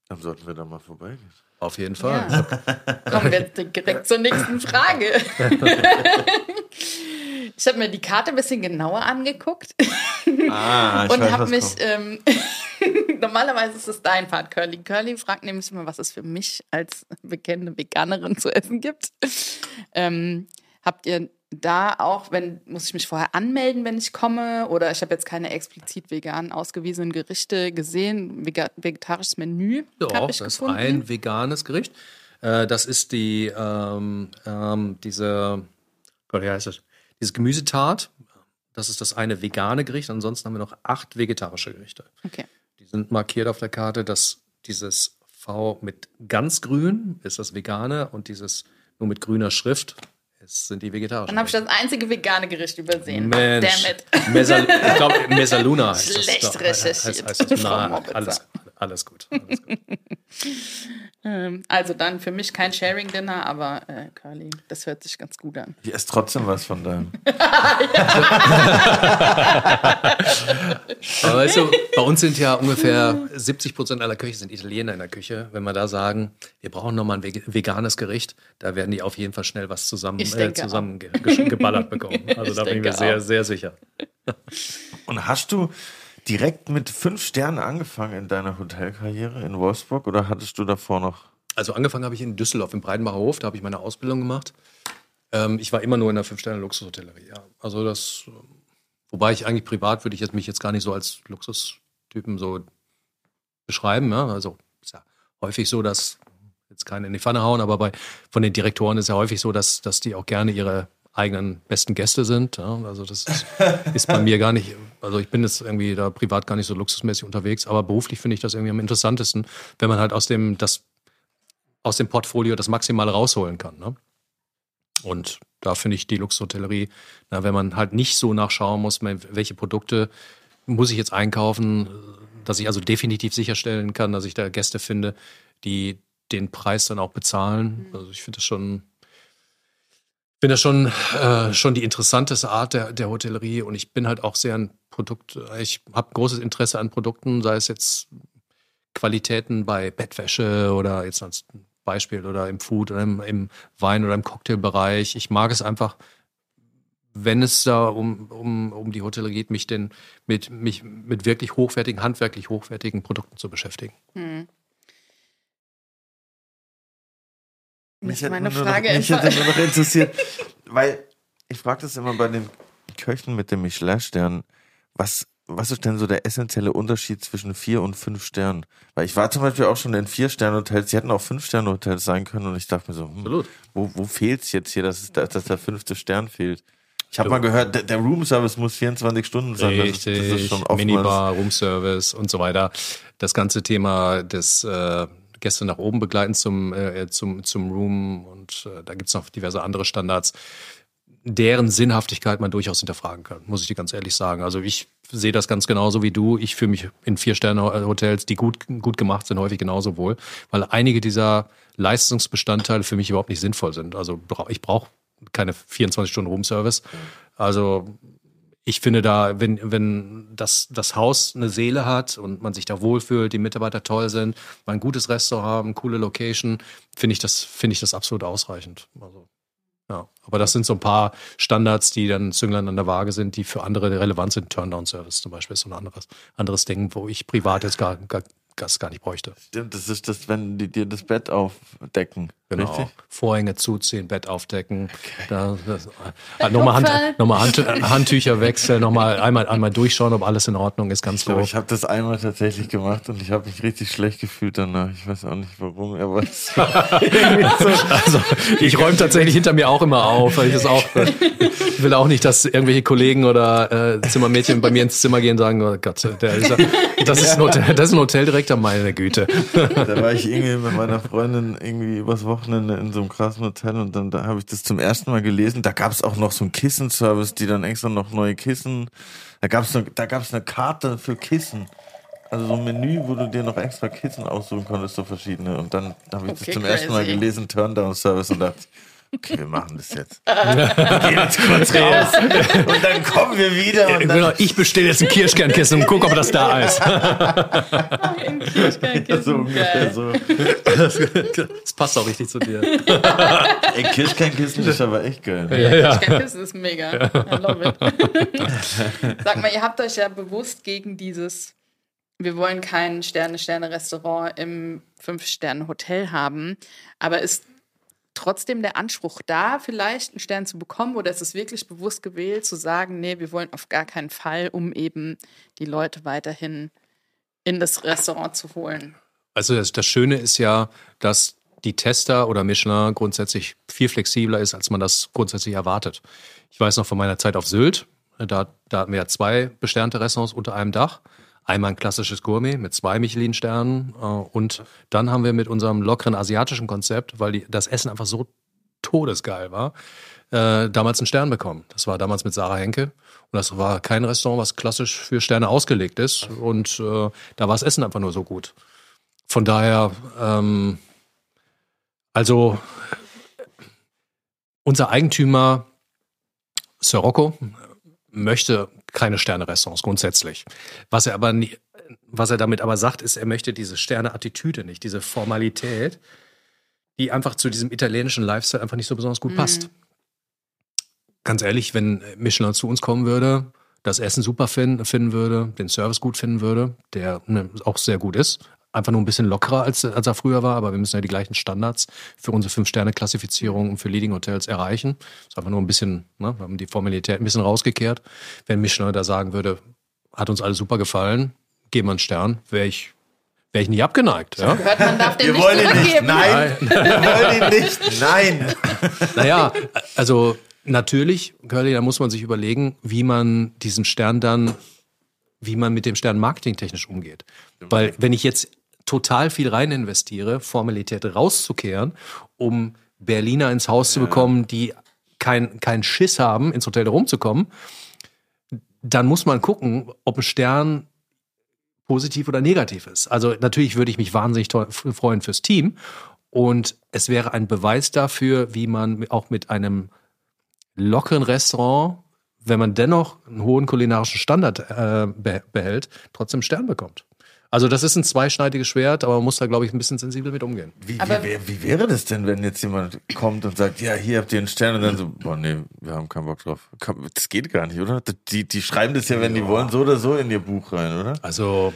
Dann sollten wir da mal vorbeigehen. Auf jeden Fall. Ja. Kommen wir jetzt direkt zur nächsten Frage. Ich habe mir die Karte ein bisschen genauer angeguckt ah, und habe mich. Ähm, normalerweise ist es dein Part, Curly. Curly fragt nämlich immer, was es für mich als bekannte Veganerin zu essen gibt. Ähm, habt ihr da auch, wenn muss ich mich vorher anmelden, wenn ich komme? Oder ich habe jetzt keine explizit vegan ausgewiesenen Gerichte gesehen. vegetarisches Menü habe ich das gefunden. ist ein veganes Gericht. Äh, das ist die ähm, ähm, diese Gott, wie heißt das? Dieses Gemüsetart, das ist das eine vegane Gericht. Ansonsten haben wir noch acht vegetarische Gerichte. Okay. Die sind markiert auf der Karte, dass dieses V mit ganz grün ist das vegane und dieses nur mit grüner Schrift es sind die vegetarischen. Dann habe ich das einzige vegane Gericht übersehen. Mensch. Damn Mesal ich glaube, Mesaluna heißt Schlecht das. recherchiert. Heißt, heißt das. Na, alles, alles gut. Alles gut. Ähm, also dann für mich kein Sharing-Dinner, aber äh, Curly, das hört sich ganz gut an. Ich esse trotzdem was von deinem. Aber weißt du, bei uns sind ja ungefähr 70 Prozent aller Köche sind Italiener in der Küche. Wenn wir da sagen, wir brauchen nochmal ein veg- veganes Gericht, da werden die auf jeden Fall schnell was zusammen, äh, zusammen ge ge geballert bekommen. Also Ich da bin ich mir sehr, auch. sehr sicher. Und hast du direkt mit fünf Sternen angefangen in deiner Hotelkarriere in Wolfsburg oder hattest du davor noch? Also angefangen habe ich in Düsseldorf im Breidenbacher Hof, da habe ich meine Ausbildung gemacht. Ähm, ich war immer nur in der Fünf-Sterne-Luxushotellerie. Ja. Also das, ähm, wobei ich eigentlich privat würde ich jetzt mich jetzt gar nicht so als Luxustypen so beschreiben. Ja. Also ist ja häufig so, dass jetzt keine in die Pfanne hauen, aber bei von den Direktoren ist ja häufig so, dass, dass die auch gerne ihre eigenen besten Gäste sind. Ja. Also das ist, ist bei mir gar nicht, also ich bin jetzt irgendwie da privat gar nicht so luxusmäßig unterwegs, aber beruflich finde ich das irgendwie am interessantesten, wenn man halt aus dem, das aus dem Portfolio das Maximale rausholen kann. Ne? Und da finde ich die Luxushotellerie, na, wenn man halt nicht so nachschauen muss, welche Produkte muss ich jetzt einkaufen, dass ich also definitiv sicherstellen kann, dass ich da Gäste finde, die den Preis dann auch bezahlen. Also ich finde das schon, finde das schon, äh, schon die interessanteste Art der, der Hotellerie und ich bin halt auch sehr ein Produkt, ich habe großes Interesse an Produkten, sei es jetzt Qualitäten bei Bettwäsche oder jetzt als Beispiel oder im Food oder im, im Wein oder im Cocktailbereich. Ich mag es einfach, wenn es da um, um, um die Hotellerie geht, mich denn mit, mich mit wirklich hochwertigen, handwerklich hochwertigen Produkten zu beschäftigen. Hm. Mich meine nur Frage noch, mich hätte nur noch interessiert, weil ich frage das immer bei den Köchen mit dem Michelin-Stern, was, was ist denn so der essentielle Unterschied zwischen vier und fünf Sternen? Weil ich war zum Beispiel auch schon in vier Sterne-Hotels, die hätten auch fünf Sterne-Hotels sein können und ich dachte mir so, hm, wo, wo fehlt's jetzt hier, dass, es, da- dass der fünfte Stern fehlt? Ich habe mal gehört, der, der Room-Service muss 24 Stunden sein. Das ist, das ist Richtig, schon Minibar, Roomservice und so weiter. Das ganze Thema des äh, Gäste nach oben begleiten zum, äh, zum, zum Room und äh, da gibt's noch diverse andere Standards, deren Sinnhaftigkeit man durchaus hinterfragen kann, muss ich dir ganz ehrlich sagen. Also ich sehe das ganz genauso wie du. Ich fühle mich in Vier-Sterne-Hotels, die gut, gut gemacht sind, häufig genauso wohl, weil einige dieser Leistungsbestandteile für mich überhaupt nicht sinnvoll sind. Also ich brauche keine 24-Stunden-Room-Service. Also ich finde da, wenn, wenn das, das Haus eine Seele hat und man sich da wohlfühlt, die Mitarbeiter toll sind, man ein gutes Restaurant haben, coole Location, finde ich das, finde ich das absolut ausreichend. Also, ja. Aber das sind so ein paar Standards, die dann Zünglein an der Waage sind, die für andere relevant sind. Turndown-Service zum Beispiel ist so ein anderes, anderes Ding, wo ich privat jetzt gar, gar, das gar nicht bräuchte. Stimmt, das ist das, wenn die dir das Bett aufdecken. Genau. Richtig? Vorhänge zuziehen, Bett aufdecken, da, das, äh, nochmal, Hand, nochmal Hand, Handtücher wechseln, nochmal einmal, einmal durchschauen, ob alles in Ordnung ist, ganz Ich glaube, grob. ich habe das einmal tatsächlich gemacht und ich habe mich richtig schlecht gefühlt danach. Ich weiß auch nicht warum, aber es Also ich räume tatsächlich hinter mir auch immer auf, weil ich das auch, äh, ich will auch nicht, dass irgendwelche Kollegen oder äh, Zimmermädchen bei mir ins Zimmer gehen und sagen, oh Gott, der ist, das, ist ein Hotel, das ist ein Hoteldirektor, meine Güte. da war ich irgendwie mit meiner Freundin irgendwie übers Wochenende in so einem krassen Hotel und dann da habe ich das zum ersten Mal gelesen. Da gab es auch noch so einen Kissenservice, die dann extra noch neue Kissen. Da gab es da gab's eine Karte für Kissen. Also so ein Menü, wo du dir noch extra Kissen aussuchen konntest, so verschiedene. Und dann habe ich Okay, das zum ersten Mal crazy. gelesen, Turndown-Service und dachte, okay, wir machen das jetzt. Wir gehen jetzt kurz raus und dann kommen wir wieder und dann Genau, ich bestelle jetzt ein Kirschkernkissen und guck, ob das da ist. Ein Kirschkernkissen. so ungefähr so. Das passt auch richtig zu dir. Ey, Kirschkernkissen ist aber echt geil. Ja, ja. Kirschkernkissen ist mega. I love it. Sag mal, ihr habt euch ja bewusst gegen dieses, wir wollen kein Sterne-Sterne-Restaurant im Fünf-Sterne-Hotel haben, aber ist trotzdem der Anspruch da, vielleicht einen Stern zu bekommen oder ist es wirklich bewusst gewählt, zu sagen, nee, wir wollen auf gar keinen Fall, um eben die Leute weiterhin in das Restaurant zu holen? Also das, das Schöne ist ja, dass die Tester oder Michelin grundsätzlich viel flexibler ist, als man das grundsätzlich erwartet. Ich weiß noch von meiner Zeit auf Sylt, da, da hatten wir ja zwei besternte Restaurants unter einem Dach. Einmal ein klassisches Gourmet mit zwei Michelin-Sternen äh, und dann haben wir mit unserem lockeren asiatischen Konzept, weil die, das Essen einfach so todesgeil war, äh, damals einen Stern bekommen. Das war damals mit Sarah Henke. Und das war kein Restaurant, was klassisch für Sterne ausgelegt ist. Und äh, da war das Essen einfach nur so gut. Von daher, ähm, Also unser Eigentümer Sir Rocco möchte keine Sterne-Restaurants grundsätzlich. Was er aber nie, was er damit aber sagt, ist, er möchte diese Sterne-Attitüde nicht, diese Formalität, die einfach zu diesem italienischen Lifestyle einfach nicht so besonders gut passt. Ganz ehrlich, wenn Michelin zu uns kommen würde, das Essen super finden, finden würde, den Service gut finden würde, der ne, auch sehr gut ist, einfach nur ein bisschen lockerer als, als er früher war, aber wir müssen ja die gleichen Standards für unsere Fünf-Sterne-Klassifizierung und für Leading-Hotels erreichen. Ist einfach nur ein bisschen, ne, wir haben die Formalität ein bisschen rausgekehrt. Wenn Michelin da sagen würde, hat uns alles super gefallen, geben wir einen Stern, wäre ich wäre ich nicht abgeneigt. Ja? Gehört, man darf den Wir nicht wollen ihn nicht. zurückgeben. Nein. Wir wollen ihn nicht. Nein. Naja, also natürlich, Curly, da muss man sich überlegen, wie man diesen Stern dann, wie man mit dem Stern marketingtechnisch umgeht. Weil wenn ich jetzt total viel rein investiere, Formalität rauszukehren, um Berliner ins Haus zu bekommen, die keinen kein Schiss haben, ins Hotel rumzukommen, dann muss man gucken, ob ein Stern positiv oder negativ ist. Also natürlich würde ich mich wahnsinnig freuen fürs Team und es wäre ein Beweis dafür, wie man auch mit einem lockeren Restaurant, wenn man dennoch einen hohen kulinarischen Standard äh, be behält, trotzdem Stern bekommt. Also das ist ein zweischneidiges Schwert, aber man muss da, glaube ich, ein bisschen sensibel mit umgehen. Wie, wie, wie wäre das denn, wenn jetzt jemand kommt und sagt, ja, hier habt ihr einen Stern und dann so, boah, nee, wir haben keinen Bock drauf. Das geht gar nicht, oder? Die, die schreiben das ja, wenn die wollen, so oder so in ihr Buch rein, oder? Also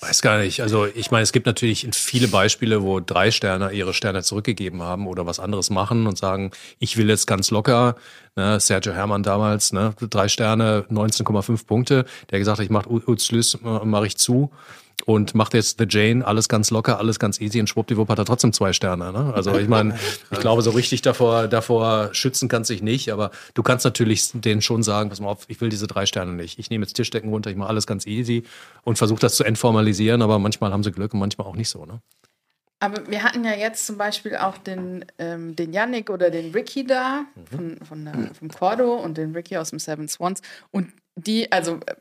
weiß gar nicht. Also ich meine, es gibt natürlich viele Beispiele, wo drei Sterne ihre Sterne zurückgegeben haben oder was anderes machen und sagen, ich will jetzt ganz locker. Ne, Sergio Hermann damals, ne, drei Sterne, 19,5 Punkte. Der gesagt hat, ich mache Uzlüs, mache ich zu und macht jetzt The Jane alles ganz locker, alles ganz easy und schwuppdiwupp hat er trotzdem zwei Sterne. Ne? Also ich meine, ich glaube, so richtig davor, davor schützen kannst du dich nicht, aber du kannst natürlich denen schon sagen, pass mal auf, ich will diese drei Sterne nicht. Ich nehme jetzt Tischdecken runter, ich mache alles ganz easy und versuche das zu entformalisieren, aber manchmal haben sie Glück und manchmal auch nicht so. Ne? Aber wir hatten ja jetzt zum Beispiel auch den, ähm, den Yannick oder den Ricky da von, von der, vom Cordo und den Ricky aus dem Seven Swans. Und die, also äh,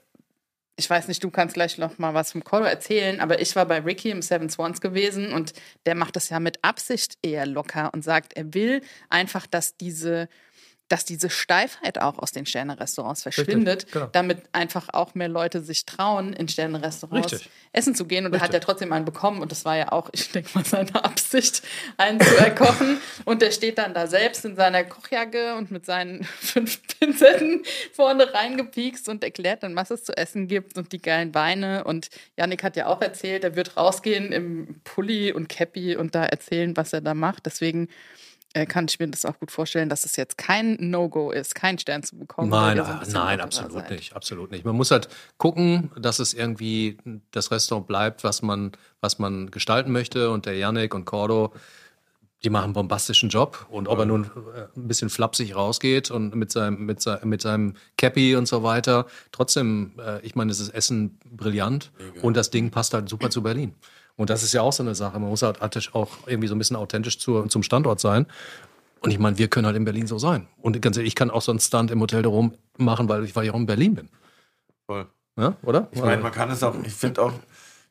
ich weiß nicht, du kannst gleich noch mal was vom Cordo erzählen, aber ich war bei Ricky im Seven Swans gewesen und der macht das ja mit Absicht eher locker und sagt, er will einfach, dass diese dass diese Steifheit auch aus den Sterne-Restaurants verschwindet, genau. damit einfach auch mehr Leute sich trauen, in Sterne-Restaurants Richtig. essen zu gehen. Und er hat Richtig. ja trotzdem einen bekommen. Und das war ja auch, ich denke mal, seine Absicht, einen zu erkochen. und der steht dann da selbst in seiner Kochjacke und mit seinen fünf Pinzetten vorne reingepiekst und erklärt dann, was es zu essen gibt und die geilen Weine. Und Yannick hat ja auch erzählt, er wird rausgehen im Pulli und Cappy und da erzählen, was er da macht. Deswegen äh, kann ich mir das auch gut vorstellen, dass es jetzt kein No-Go ist, keinen Stern zu bekommen. Nein, so ah, nein, absolut seid. nicht, absolut nicht. Man muss halt gucken, dass es irgendwie das Restaurant bleibt, was man, was man gestalten möchte. Und der Yannick und Cordo, die machen einen bombastischen Job. Und ob er nun äh, ein bisschen flapsig rausgeht und mit seinem, mit seinem, mit seinem Cappy und so weiter, trotzdem, äh, ich meine, es ist Essen brillant und das Ding passt halt super zu Berlin. Und das ist ja auch so eine Sache. Man muss halt auch irgendwie so ein bisschen authentisch zur, zum Standort sein. Und ich meine, wir können halt in Berlin so sein. Und ganz ehrlich, ich kann auch so einen Stunt im Hotel da rum machen, weil ich, weil ich auch in Berlin bin. Voll. Ja, oder? Ich meine, man kann es auch, ich finde auch,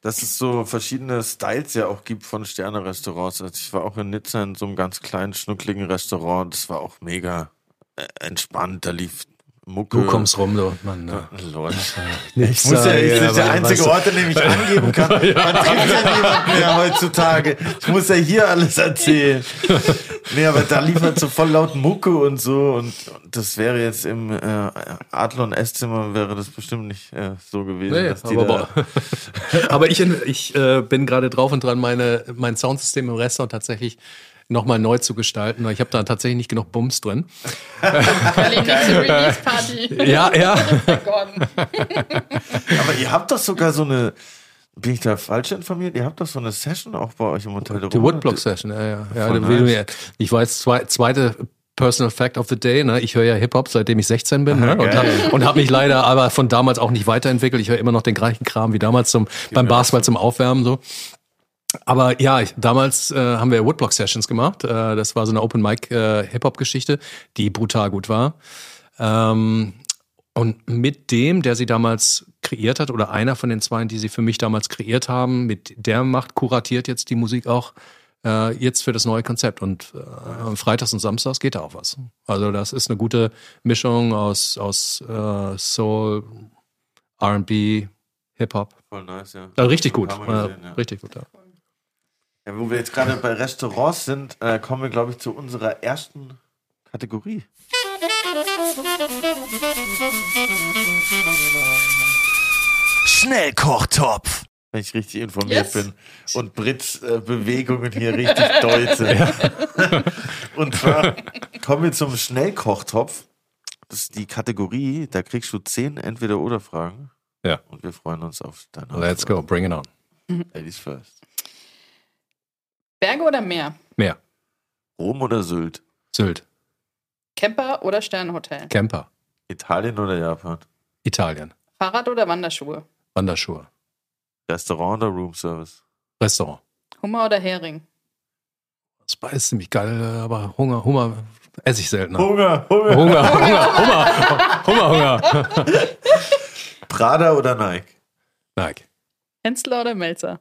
dass es so verschiedene Styles ja auch gibt von Sterne-Restaurants. Also ich war auch in Nizza in so einem ganz kleinen, schnuckligen Restaurant. Das war auch mega äh, entspannt. Da lief Mucke. du kommst rum, du Mann. Ne. Leute. Ich Ich muss ja, ist der einzige Ort, an dem ich angeben kann. Man trifft ja niemanden mehr heutzutage. Ich muss ja hier alles erzählen. Nee, aber da lief halt so voll laut Mucke und so. Und, und das wäre jetzt im äh, Adler- und Esszimmer wäre das bestimmt nicht äh, so gewesen. Nee, dass die aber, aber ich, ich äh, bin gerade drauf und dran, meine, mein Soundsystem im Restaurant tatsächlich nochmal neu zu gestalten. Ich habe da tatsächlich nicht genug Bums drin. Release-Party. Ja, ja. Aber ihr habt doch sogar so eine, bin ich da falsch informiert? Ihr habt doch so eine Session auch bei euch im Hotel Die Rome. Woodblock Session, ja, ja. ja nice. ich jetzt zwei, zweite Personal Fact of the Day. Ne? Ich höre ja Hip-Hop, seitdem ich 16 bin. Ne? Und, geil. hab- habe mich leider aber von damals auch nicht weiterentwickelt. Ich höre immer noch den gleichen Kram wie damals zum, beim Basketball zum Aufwärmen. so. Aber ja, ich, damals äh, haben wir Woodblock Sessions gemacht. Äh, das war so eine Open Mic äh, Hip-Hop Geschichte, die brutal gut war. Ähm, und mit dem, der sie damals kreiert hat, oder einer von den zwei, die sie für mich damals kreiert haben, mit der macht kuratiert jetzt die Musik auch äh, jetzt für das neue Konzept. Und äh, freitags und samstags geht da auch was. Also das ist eine gute Mischung aus, aus äh, Soul, RB, Hip-Hop. Voll nice, ja. Also richtig gut. Gesehen, ja, ja. Richtig gut, ja. Ja, wo wir jetzt gerade bei Restaurants sind, äh, kommen wir, glaube ich, zu unserer ersten Kategorie. Schnellkochtopf. Wenn ich richtig informiert Yes. bin und Brits äh, Bewegungen hier richtig deute. und zwar kommen wir zum Schnellkochtopf. Das ist die Kategorie, da kriegst du zehn Entweder-Oder-Fragen. Ja. Und wir freuen uns auf deine Let's go, bring it on. Ladies first. Berge oder Meer? Mehr. Rom oder Sylt? Sylt, Camper oder Sternhotel? Camper, Italien oder Japan? Italien, Fahrrad oder Wanderschuhe? Wanderschuhe, Restaurant oder Roomservice? Restaurant. Hummer oder Hering? Das ist ziemlich geil, aber Hunger, Hunger esse ich seltener. Hunger, Hunger. Hunger, Hunger, Hunger, Hunger, Hunger. Prada oder Nike? Nike. Hensler oder Melzer?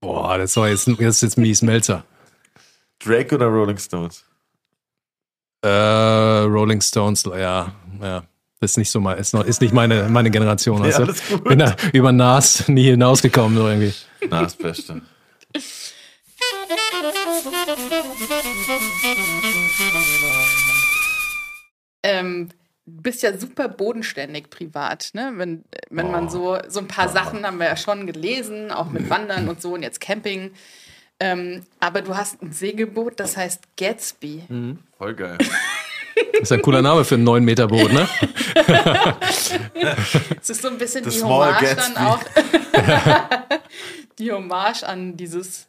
Boah, das war jetzt, das ist jetzt mies, Melzer. Drake oder Rolling Stones? Äh, Rolling Stones, ja, ja. Das ist nicht so mal, ist, noch, ist nicht meine, meine Generation. Ja, weißt du? alles gut. Bin da über Nas nie hinausgekommen, so irgendwie. Na, das Beste. Ähm, bist ja super bodenständig privat, ne? Wenn, wenn man so, so ein paar Sachen haben wir ja schon gelesen, auch mit Wandern und so und jetzt Camping. Ähm, aber du hast ein Segelboot, das heißt Gatsby. Voll geil. Das ist ein cooler Name für ein 9 Meter Boot, ne? Es ist so ein bisschen The die Hommage Gatsby. dann auch. die Hommage an dieses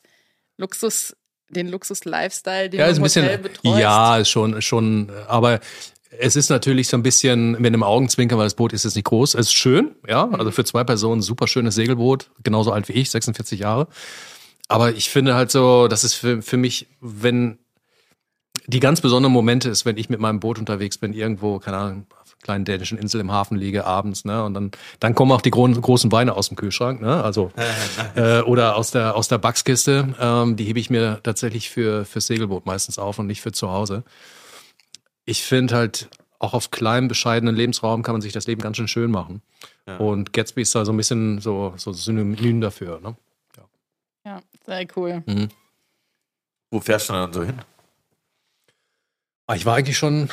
Luxus, den Luxus-Lifestyle, den Ja, du ist im ein bisschen. Hotel betreust. Ja, ist schon, ist schon, aber es ist natürlich so ein bisschen mit einem Augenzwinkern, weil das Boot ist jetzt nicht groß. Es ist schön, ja, also für zwei Personen super schönes Segelboot, genauso alt wie ich, 46 Jahre. Aber ich finde halt so, das ist für, für mich, wenn die ganz besonderen Momente ist, wenn ich mit meinem Boot unterwegs bin, irgendwo, keine Ahnung, auf einer kleinen dänischen Insel im Hafen liege abends, ne, und dann, dann kommen auch die gro großen Weine aus dem Kühlschrank, ne, also, äh, oder aus der, aus der Backskiste, ähm, die hebe ich mir tatsächlich für, für Segelboot meistens auf und nicht für zu Hause. Ich finde halt, auch auf kleinem, bescheidenen Lebensraum kann man sich das Leben ganz schön schön machen. Ja. Und Gatsby ist da so ein bisschen so, so Synonym dafür, ne? Ja, sehr cool. Wo fährst du dann so hin? Ah, Ich war eigentlich schon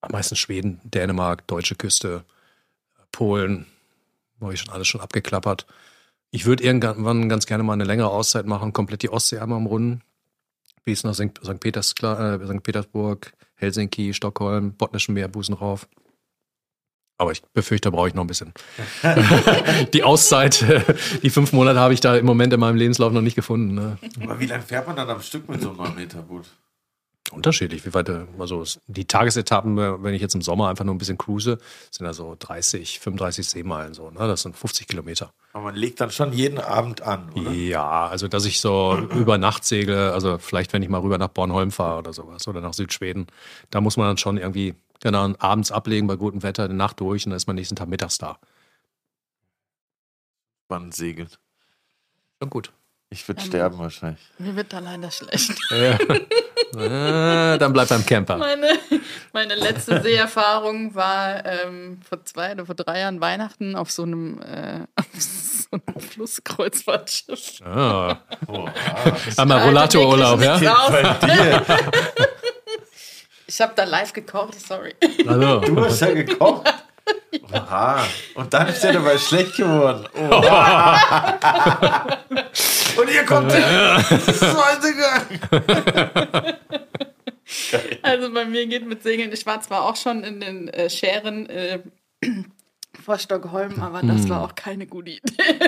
am meisten Schweden, Dänemark, deutsche Küste, Polen, habe ich schon alles schon abgeklappert. Ich würde irgendwann ganz gerne mal eine längere Auszeit machen, komplett die Ostsee einmal umrunden. Bis nach St. St. Peterskla- äh, St. Petersburg, Helsinki, Stockholm, Botnischen Meer, Busenrauf. Aber ich befürchte, da brauche ich noch ein bisschen. die Auszeit, die fünf Monate habe ich da im Moment in meinem Lebenslauf noch nicht gefunden. Ne? Aber wie lange fährt man dann am Stück mit so einem 9-Meter-Boot? Unterschiedlich, wie weit, äh, also die Tagesetappen, äh, wenn ich jetzt im Sommer einfach nur ein bisschen cruise, sind da so 30, 35 Seemeilen so, ne? Das sind 50 Kilometer. Aber man legt dann schon jeden Abend an, oder? Ja, also dass ich so über Nacht segle, also vielleicht wenn ich mal rüber nach Bornholm fahre oder sowas oder nach Südschweden, da muss man dann schon irgendwie genau abends ablegen bei gutem Wetter, eine Nacht durch und dann ist man nächsten Tag mittags da. Man segelt. Schon gut. Ich würde sterben wahrscheinlich. Mir wird da leider schlecht. Ja. äh, dann bleibt beim Camper. Meine, meine letzte Seeerfahrung war ähm, vor zwei oder vor drei Jahren Weihnachten auf so einem, äh, auf so einem Flusskreuzfahrtschiff. Ah. Oh, ah. Einmal Rollatorurlaub, ja? Ich habe da live gekocht, sorry. Also. Du hast ja gekocht. Oha. Und dann ist er dabei schlecht geworden. Oha. Und hier kommt der zweite Gang. Also bei mir geht mit Segeln, ich war zwar auch schon in den äh, Schären äh, vor Stockholm, aber das war auch keine gute Idee.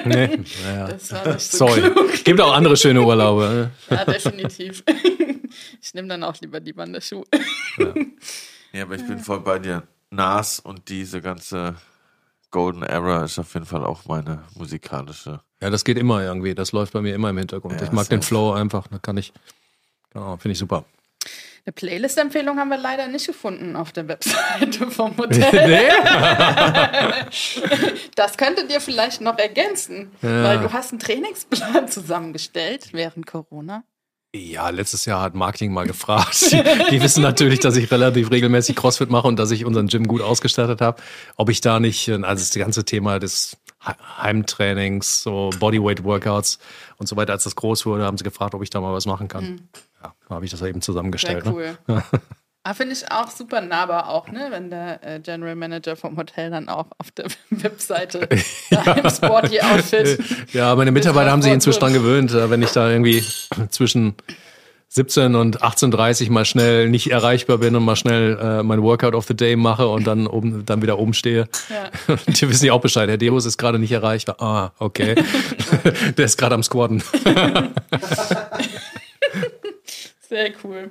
Nee. Naja. Das war nicht so Sorry. klug. Gibt auch andere schöne Urlaube. ne? Ja, definitiv. Ich nehme dann auch lieber die Wanderschuhe. Ja, aber ich bin voll bei dir. Nas und diese ganze Golden Era ist auf jeden Fall auch meine musikalische. Ja, das geht immer irgendwie. Das läuft bei mir immer im Hintergrund. Ja, ich mag den. Flow einfach. Da kann ich, genau, finde ich super. Eine Playlist-Empfehlung haben wir leider nicht gefunden auf der Webseite vom Hotel. das könntet ihr vielleicht noch ergänzen, Ja. weil du hast einen Trainingsplan zusammengestellt während Corona. Ja, letztes Jahr hat Marketing mal gefragt. Die, wissen natürlich, dass ich relativ regelmäßig CrossFit mache und dass ich unseren Gym gut ausgestattet habe. Ob ich da nicht, also das ganze Thema des He- Heimtrainings, so Bodyweight-Workouts und so weiter, als das groß wurde, haben sie gefragt, ob ich da mal was machen kann. Ja, da habe ich das eben Sehr zusammengestellt. Ne? Ah, Finde ich auch super nahbar auch, ne? wenn der äh, General Manager vom Hotel dann auch auf der Webseite da im Sporty Outfit. Ja, meine Mitarbeiter haben sich inzwischen dran gewöhnt, äh, wenn ich da irgendwie zwischen 17 und 18.30 mal schnell nicht erreichbar bin und mal schnell äh, mein Workout of the Day mache und dann oben, dann wieder oben stehe. Ja. Die wissen ja auch Bescheid. Herr Debus ist gerade nicht erreichbar. Ah, okay. Der ist gerade am Squatten. Sehr cool.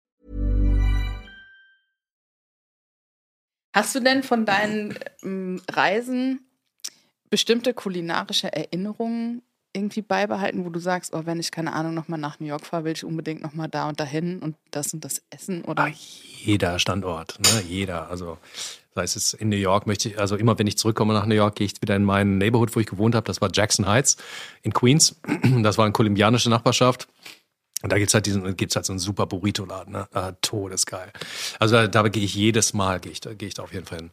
Hast du denn von deinen ähm, Reisen bestimmte kulinarische Erinnerungen irgendwie beibehalten, wo du sagst, oh, wenn ich keine Ahnung nochmal nach New York fahre, will ich unbedingt nochmal da und dahin und das und das essen oder? Ah, jeder Standort, ne? jeder. Also sei es jetzt in New York, möchte ich, also immer wenn ich zurückkomme nach New York, gehe ich wieder in mein Neighborhood, wo ich gewohnt habe. Das war Jackson Heights in Queens. Das war eine kolumbianische Nachbarschaft. Und da gibt's halt diesen, gibt's halt so einen super Burrito-Laden, ne? Ah, todesgeil. Also da, da gehe ich jedes Mal, gehe ich, da gehe ich da auf jeden Fall hin.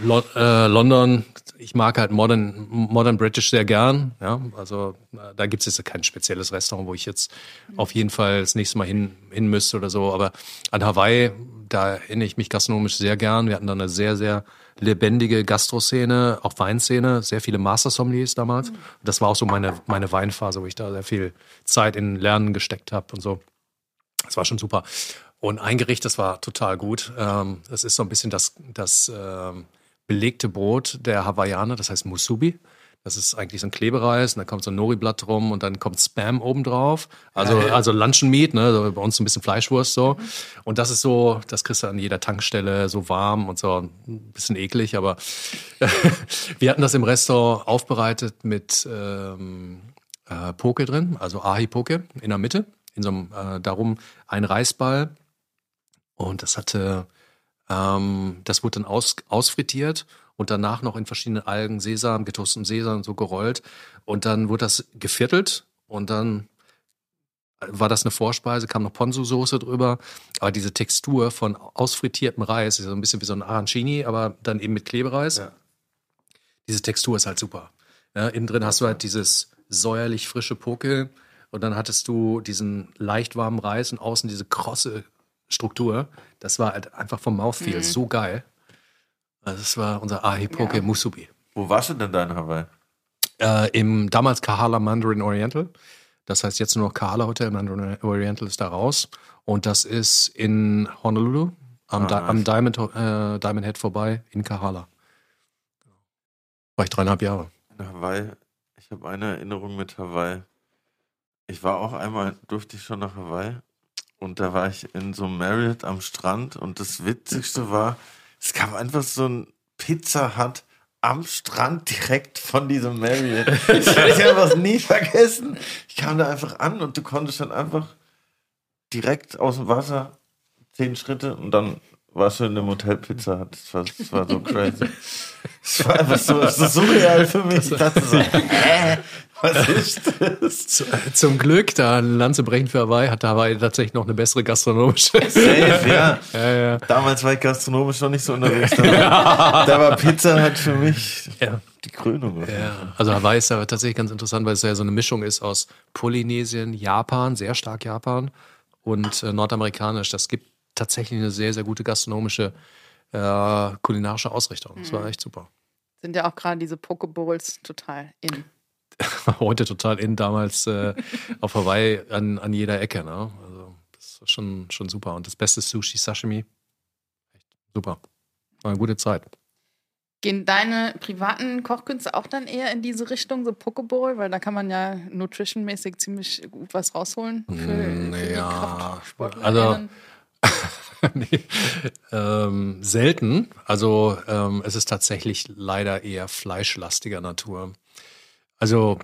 Lo äh, London, ich mag halt Modern, Modern British sehr gern. Ja, also äh, da gibt es jetzt kein spezielles Restaurant, wo ich jetzt auf jeden Fall das nächste Mal hin, hin müsste oder so. Aber an Hawaii, da erinnere ich mich gastronomisch sehr gern. Wir hatten da eine sehr, sehr lebendige Gastroszene, auch Weinszene, sehr viele Master Sommeliers damals. Das war auch so meine, meine Weinphase, wo ich da sehr viel Zeit in Lernen gesteckt habe und so. Das war schon super. Und ein Gericht, das war total gut. Ähm, das ist so ein bisschen das, das ähm, belegte Brot der Hawaiianer, das heißt Musubi. Das ist eigentlich so ein Klebereis, und da kommt so ein Nori-Blatt drum und dann kommt Spam oben drauf. Also, also Luncheon Meat, ne? so bei uns ein bisschen Fleischwurst so. Und das ist so, das kriegst du an jeder Tankstelle, so warm und so ein bisschen eklig, aber wir hatten das im Restaurant aufbereitet mit ähm, äh, Poke drin, also Ahi-Poke in der Mitte, in so einem, äh, darum ein Reisball. Und das hatte, ähm, das wurde dann aus, ausfrittiert und danach noch in verschiedenen Algen, Sesam, getoastetem Sesam so gerollt. Und dann wurde das geviertelt und dann war das eine Vorspeise, kam noch Ponzu-Soße drüber. Aber diese Textur von ausfrittiertem Reis ist so ein bisschen wie so ein Arancini, aber dann eben mit Klebereis. Diese Textur ist halt super. Ja, innen drin hast du halt dieses säuerlich frische Poke und dann hattest du diesen leicht warmen Reis und außen diese krosse Struktur. Das war halt einfach vom Mouthfeel so geil. Also das war unser Ahi-Poke Ja. Musubi. Wo warst du denn da in Hawaii? Äh, Im damals Kahala Mandarin Oriental. Das heißt jetzt nur noch Kahala Hotel Mandarin Oriental ist da raus. Und das ist in Honolulu am, Ah, Di nice. am Diamond, äh, Diamond Head vorbei in Kahala. War ich dreieinhalb Jahre. In Hawaii. Ich habe eine Erinnerung mit Hawaii. Ich war auch einmal, durfte ich schon nach Hawaii. Und da war ich in so einem Marriott am Strand. Und das Witzigste war, es gab einfach so ein Pizza Hut am Strand direkt von diesem Marriott. Ich einfach nie vergessen. Ich kam da einfach an und du konntest dann einfach direkt aus dem Wasser zehn Schritte und dann warst du in dem Hotel Pizza Hut. Das war, das war so crazy. Das war einfach so, so surreal für mich. Ich dachte so, hä? Was ist das? Zu, äh, zum Glück, da Lanze brechen für Hawaii, hat Hawaii tatsächlich noch eine bessere gastronomische. Safe, ja. ja, ja. Damals war ich gastronomisch noch nicht so unterwegs. Da war, da war Pizza halt für mich Ja. die Krönung. Ja, also Hawaii ist aber tatsächlich ganz interessant, weil es ja so eine Mischung ist aus Polynesien, Japan, sehr stark Japan und äh, nordamerikanisch. Das gibt tatsächlich eine sehr, sehr gute gastronomische, äh, kulinarische Ausrichtung. Das war echt super. Sind ja auch gerade diese Pokeballs total in. Heute total in, damals äh, auf Hawaii an, an jeder Ecke. Ne? Also das ist schon, schon super. Und das beste Sushi, Sashimi, echt super. War eine gute Zeit. Gehen deine privaten Kochkünste auch dann eher in diese Richtung, so Pokeball? Weil da kann man ja nutritionmäßig ziemlich gut was rausholen für, Mm, für die ja, Kraftsportlerinnen. nee, ähm, selten. Also ähm, es ist tatsächlich leider eher fleischlastiger Natur. Also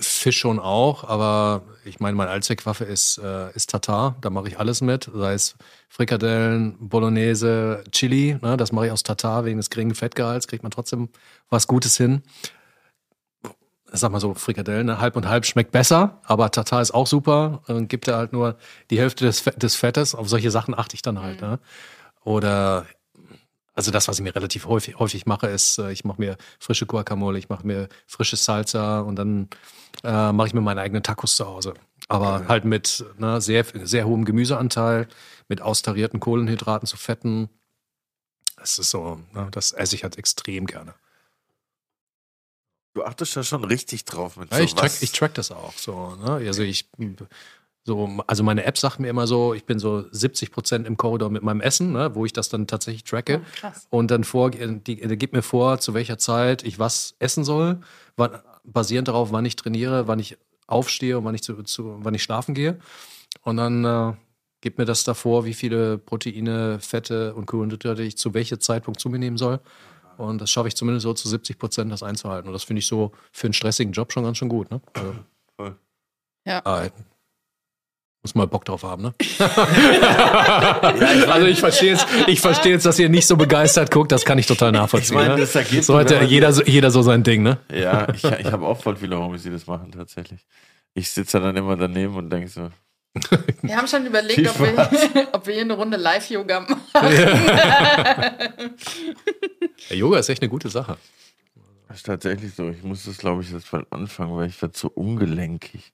Fisch schon auch, aber ich meine, meine Allzweckwaffe ist, äh, ist Tatar. Da mache ich alles mit, sei es Frikadellen, Bolognese, Chili. Ne, das mache ich aus Tatar wegen des geringen Fettgehalts. Kriegt man trotzdem was Gutes hin. Sag mal so, Frikadellen, ne? halb und halb schmeckt besser, aber Tatar ist auch super. Dann gibt er halt nur die Hälfte des, des Fettes. Auf solche Sachen achte ich dann halt. Ne? Oder also das, was ich mir relativ häufig, häufig mache, ist, äh, ich mache mir frische Guacamole, ich mache mir frische Salsa und dann äh, mache ich mir meine eigenen Tacos zu Hause. Aber halt mit ne, sehr, sehr hohem Gemüseanteil, mit austarierten Kohlenhydraten zu Fetten. Das ist so, ne, das esse ich halt extrem gerne. Du achtest da schon richtig drauf mit Ja, ich, track, ich track das auch so. Ne? Also ich so, also meine App sagt mir immer so, ich bin so 70 Prozent im Korridor mit meinem Essen, ne, wo ich das dann tatsächlich tracke. Oh, krass. Und dann vor, die, die gibt mir vor, zu welcher Zeit ich was essen soll, wann, basierend darauf, wann ich trainiere, wann ich aufstehe und wann ich, zu, zu, wann ich schlafen gehe. Und dann äh, gibt mir das davor, wie viele Proteine, Fette und Kohlenhydrate ich zu welchem Zeitpunkt zu mir nehmen soll. Und das schaffe ich zumindest so zu 70 Prozent, das einzuhalten. Und das finde ich so für einen stressigen Job schon ganz schön gut. Ne? Also, Voll. Ja. ah, muss mal Bock drauf haben, ne? also ich verstehe jetzt, ich verstehe jetzt, dass ihr nicht so begeistert guckt, das kann ich total nachvollziehen. Ich meine, ne? das ergibt- so hat wenn ja man- jeder, so- jeder so sein Ding, ne? Ja, ich, ich habe auch voll viele Homies, die das machen tatsächlich. Ich sitze dann immer daneben und denke so, Wir haben schon überlegt, ob wir, ob wir hier eine Runde Live-Yoga machen. Ja, Yoga ist echt eine gute Sache. das ist tatsächlich so. Ich muss das, glaube ich, jetzt bald anfangen, weil ich werde so ungelenkig.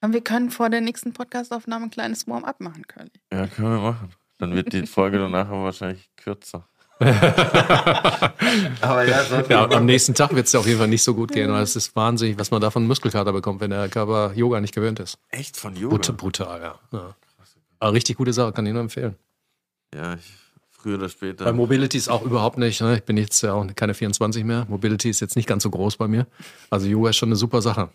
Und wir können vor der nächsten Podcastaufnahme ein kleines Warm-up machen können. Ja, können wir machen. Dann wird die Folge danach aber wahrscheinlich kürzer. aber ja, Ja, am nächsten Tag wird es dir auf jeden Fall nicht so gut gehen, weil es ist wahnsinnig, was man davon Muskelkater bekommt, wenn der Körper Yoga nicht gewöhnt ist. echt von Yoga. Brut brutal, ja. ja. Aber richtig gute Sache, kann ich nur empfehlen. Ja, ich, früher oder später. Bei Mobility ist auch überhaupt nicht, ne? ich bin jetzt ja auch keine 24 mehr. Mobility ist jetzt nicht ganz so groß bei mir. Also Yoga ist schon eine super Sache.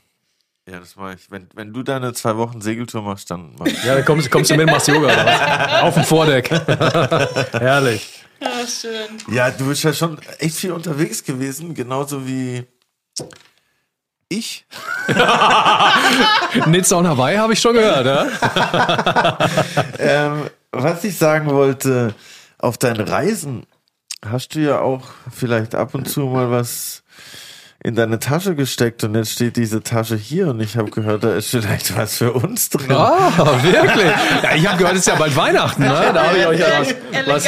Ja, das mache ich. Wenn, wenn du deine zwei Wochen Segeltour machst, dann mach ich. Ja, dann kommst, kommst du mit, machst Yoga. Auf dem Vordeck. Herrlich. Ja, schön. Ja, du bist ja schon echt viel unterwegs gewesen, genauso wie ich. Nizza und Hawaii habe ich schon gehört, ja? Ähm, was ich sagen wollte, auf deinen Reisen hast du ja auch vielleicht ab und zu mal was in deine Tasche gesteckt und jetzt steht diese Tasche hier und ich habe gehört, da ist vielleicht was für uns drin. Ah, wirklich? Ja, ich habe gehört, es ist ja bald Weihnachten, ne? Da habe ich euch ja was,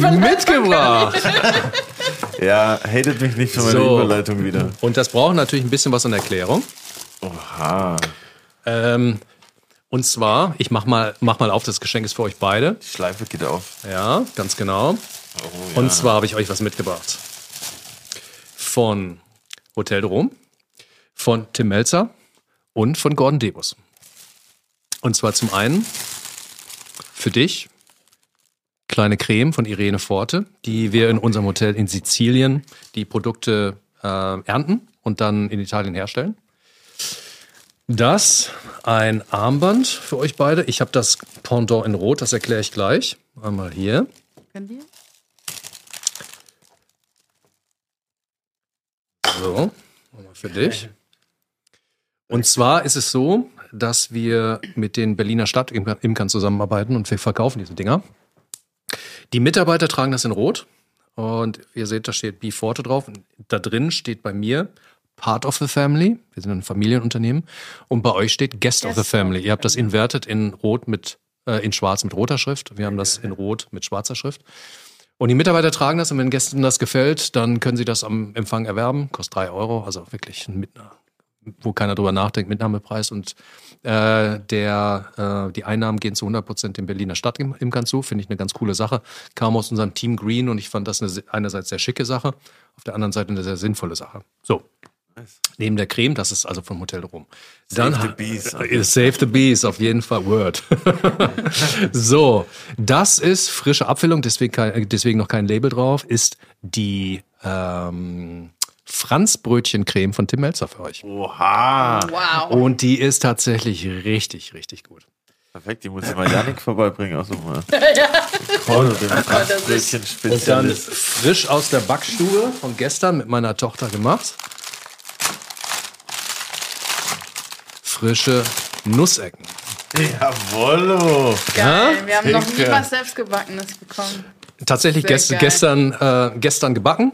was mitgebracht. Ja, hatet mich nicht für meine So. Überleitung wieder. Und das braucht natürlich ein bisschen was an Erklärung. Oha, Ähm, und zwar, ich mach mal, mach mal auf, das Geschenk ist für euch beide. die Schleife geht auf. Ja, ganz genau. Oh, ja. Und zwar habe ich euch was mitgebracht. Von Hotel de Rom, von Tim Melzer und von Gordon Debus. Und zwar zum einen für dich kleine Creme von Irene Forte, die wir in unserem Hotel in Sizilien die Produkte äh, ernten und dann in Italien herstellen. Das ein Armband für euch beide. Ich habe das Pendant in Rot, das erkläre ich gleich. Einmal hier. Können wir? So, nochmal für dich. Und zwar ist es so, dass wir mit den Berliner Stadtimkern zusammenarbeiten und wir verkaufen diese Dinger. Die Mitarbeiter tragen das in Rot und ihr seht, da steht Be Forte drauf. Da drin steht bei mir Part of the Family. Wir sind ein Familienunternehmen. Und bei euch steht Guest, of the Guest of Family. the Ihr habt das invertet in Rot mit, äh, in Schwarz mit roter Schrift. Wir haben das in Rot mit schwarzer Schrift. Und die Mitarbeiter tragen das und wenn Gästen das gefällt, dann können sie das am Empfang erwerben. Kostet drei Euro, also wirklich ein Mitnahme, wo keiner drüber nachdenkt, Mitnahmepreis. Und äh, der, äh, die Einnahmen gehen zu 100 Prozent dem Berliner Stadtimkern zu. Finde ich eine ganz coole Sache. Kam aus unserem Team Green und ich fand das eine, einerseits sehr schicke Sache, auf der anderen Seite eine sehr sinnvolle Sache. So. Neben der Creme, das ist also vom Hotel rum. Dann the bees. Äh, Save the Bees, auf jeden Fall Word. so, das ist frische Abfüllung, deswegen, kein, deswegen noch kein Label drauf, ist die ähm, Franzbrötchencreme von Tim Melzer für euch. Oha. Wow. Und die ist tatsächlich richtig, richtig gut. Perfekt, die muss ich mal Janik vorbeibringen. Auch so mal. ja. Den das Franzbrötchen Und dann Spezialist. frisch aus der Backstube von gestern mit meiner Tochter gemacht. Frische Nussecken. Jawollo. Geil. Wir haben noch nie was selbstgebackenes bekommen. Tatsächlich gest geil. gestern, äh, gestern gebacken.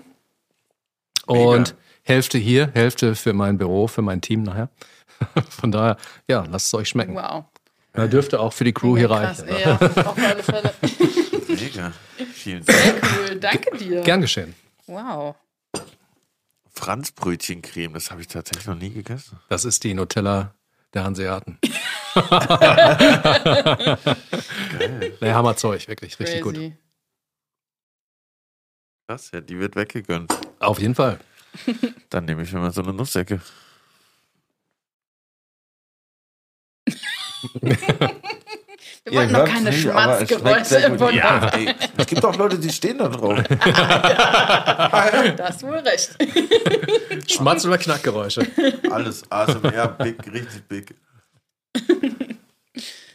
Und Hälfte hier, Hälfte für mein Büro, für mein Team nachher. Von daher, ja, lasst es euch schmecken. Wow. Ja, dürfte auch für die Crew hier Krass, reichen. Ne? ja, auf alle Fälle. Mega. Vielen Dank. Sehr cool. Danke dir. Gern geschehen. Wow. Franzbrötchencreme, das habe ich tatsächlich noch nie gegessen. Das ist die Nutella der Hanseaten. nee, Hammerzeug, wirklich, richtig gut. Crazy. Krass, ja, die wird weggegönnt. Auf jeden Fall. Dann nehme ich mir mal so eine Nussecke. Wir wollten noch keine Schmatzgeräusche im Podcast. Ja, ey, es gibt auch Leute, die stehen da drauf. Da hast du wohl recht. Schmatz- oder Knackgeräusche. Alles ASMR, big, richtig big.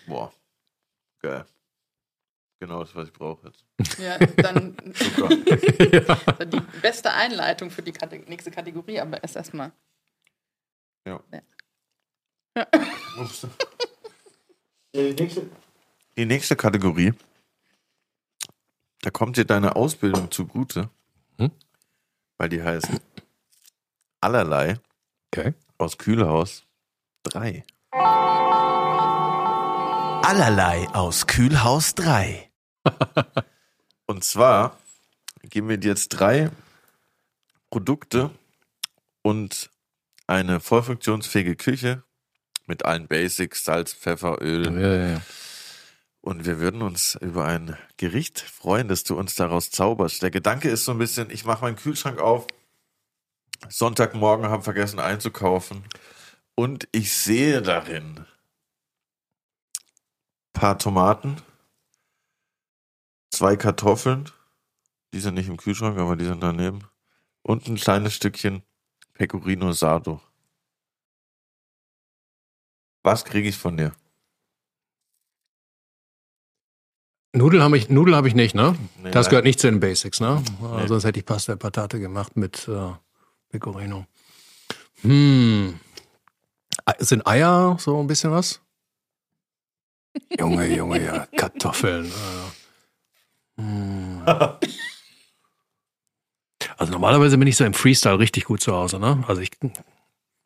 Boah. Geil. Genau das, was ich brauche jetzt. Ja, dann Super. die beste Einleitung für die Kate nächste Kategorie, aber erst erstmal. Ja. Ja. Ups. Die nächste Kategorie. Da kommt dir deine Ausbildung zugute. Hm? Weil die heißt Allerlei Okay. aus Kühlhaus 3. Allerlei aus Kühlhaus 3. Und zwar geben wir dir jetzt drei Produkte und eine voll funktionsfähige Küche mit allen Basics, Salz, Pfeffer, Öl. Ja, ja. Und wir würden uns über ein Gericht freuen, das du uns daraus zauberst. Der Gedanke ist so ein bisschen, ich mache meinen Kühlschrank auf, Sonntagmorgen habe vergessen einzukaufen und ich sehe darin paar Tomaten, zwei Kartoffeln, die sind nicht im Kühlschrank, aber die sind daneben und ein kleines Stückchen Pecorino Sardo. Was kriege ich von dir? Nudeln habe ich, habe ich nicht, ne? Nee, das gehört nicht zu den Basics, ne? Nee. Sonst hätte ich Pasta e Patate gemacht mit äh, Pecorino. Hm. Sind Eier so ein bisschen was? Junge, Junge, ja. Kartoffeln. Äh. Hm. Also normalerweise bin ich so im Freestyle richtig gut zu Hause, ne? Also ich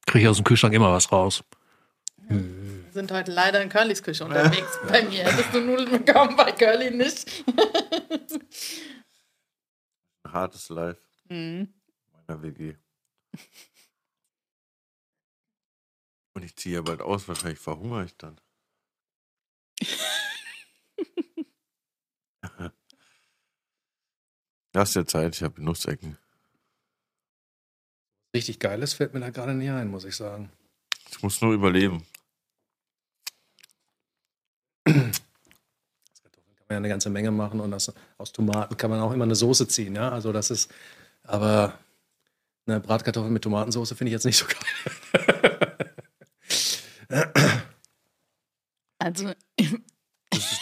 kriege aus dem Kühlschrank immer was raus. Wir sind heute leider in Curlys Küche unterwegs. Bei mir hättest du Nudeln bekommen, bei Curly nicht. Ein hartes Life Mhm. meiner WG. Und ich ziehe ja bald aus, wahrscheinlich verhungere ich dann. Lass dir Zeit, ich habe Nussecken. Richtig geiles fällt mir da gerade nicht ein, muss ich sagen. Ich muss nur überleben. Kartoffeln kann man ja eine ganze Menge machen und das, aus Tomaten kann man auch immer eine Soße ziehen, ja. Also das ist, aber eine Bratkartoffel mit Tomatensoße finde ich jetzt nicht so geil. Also.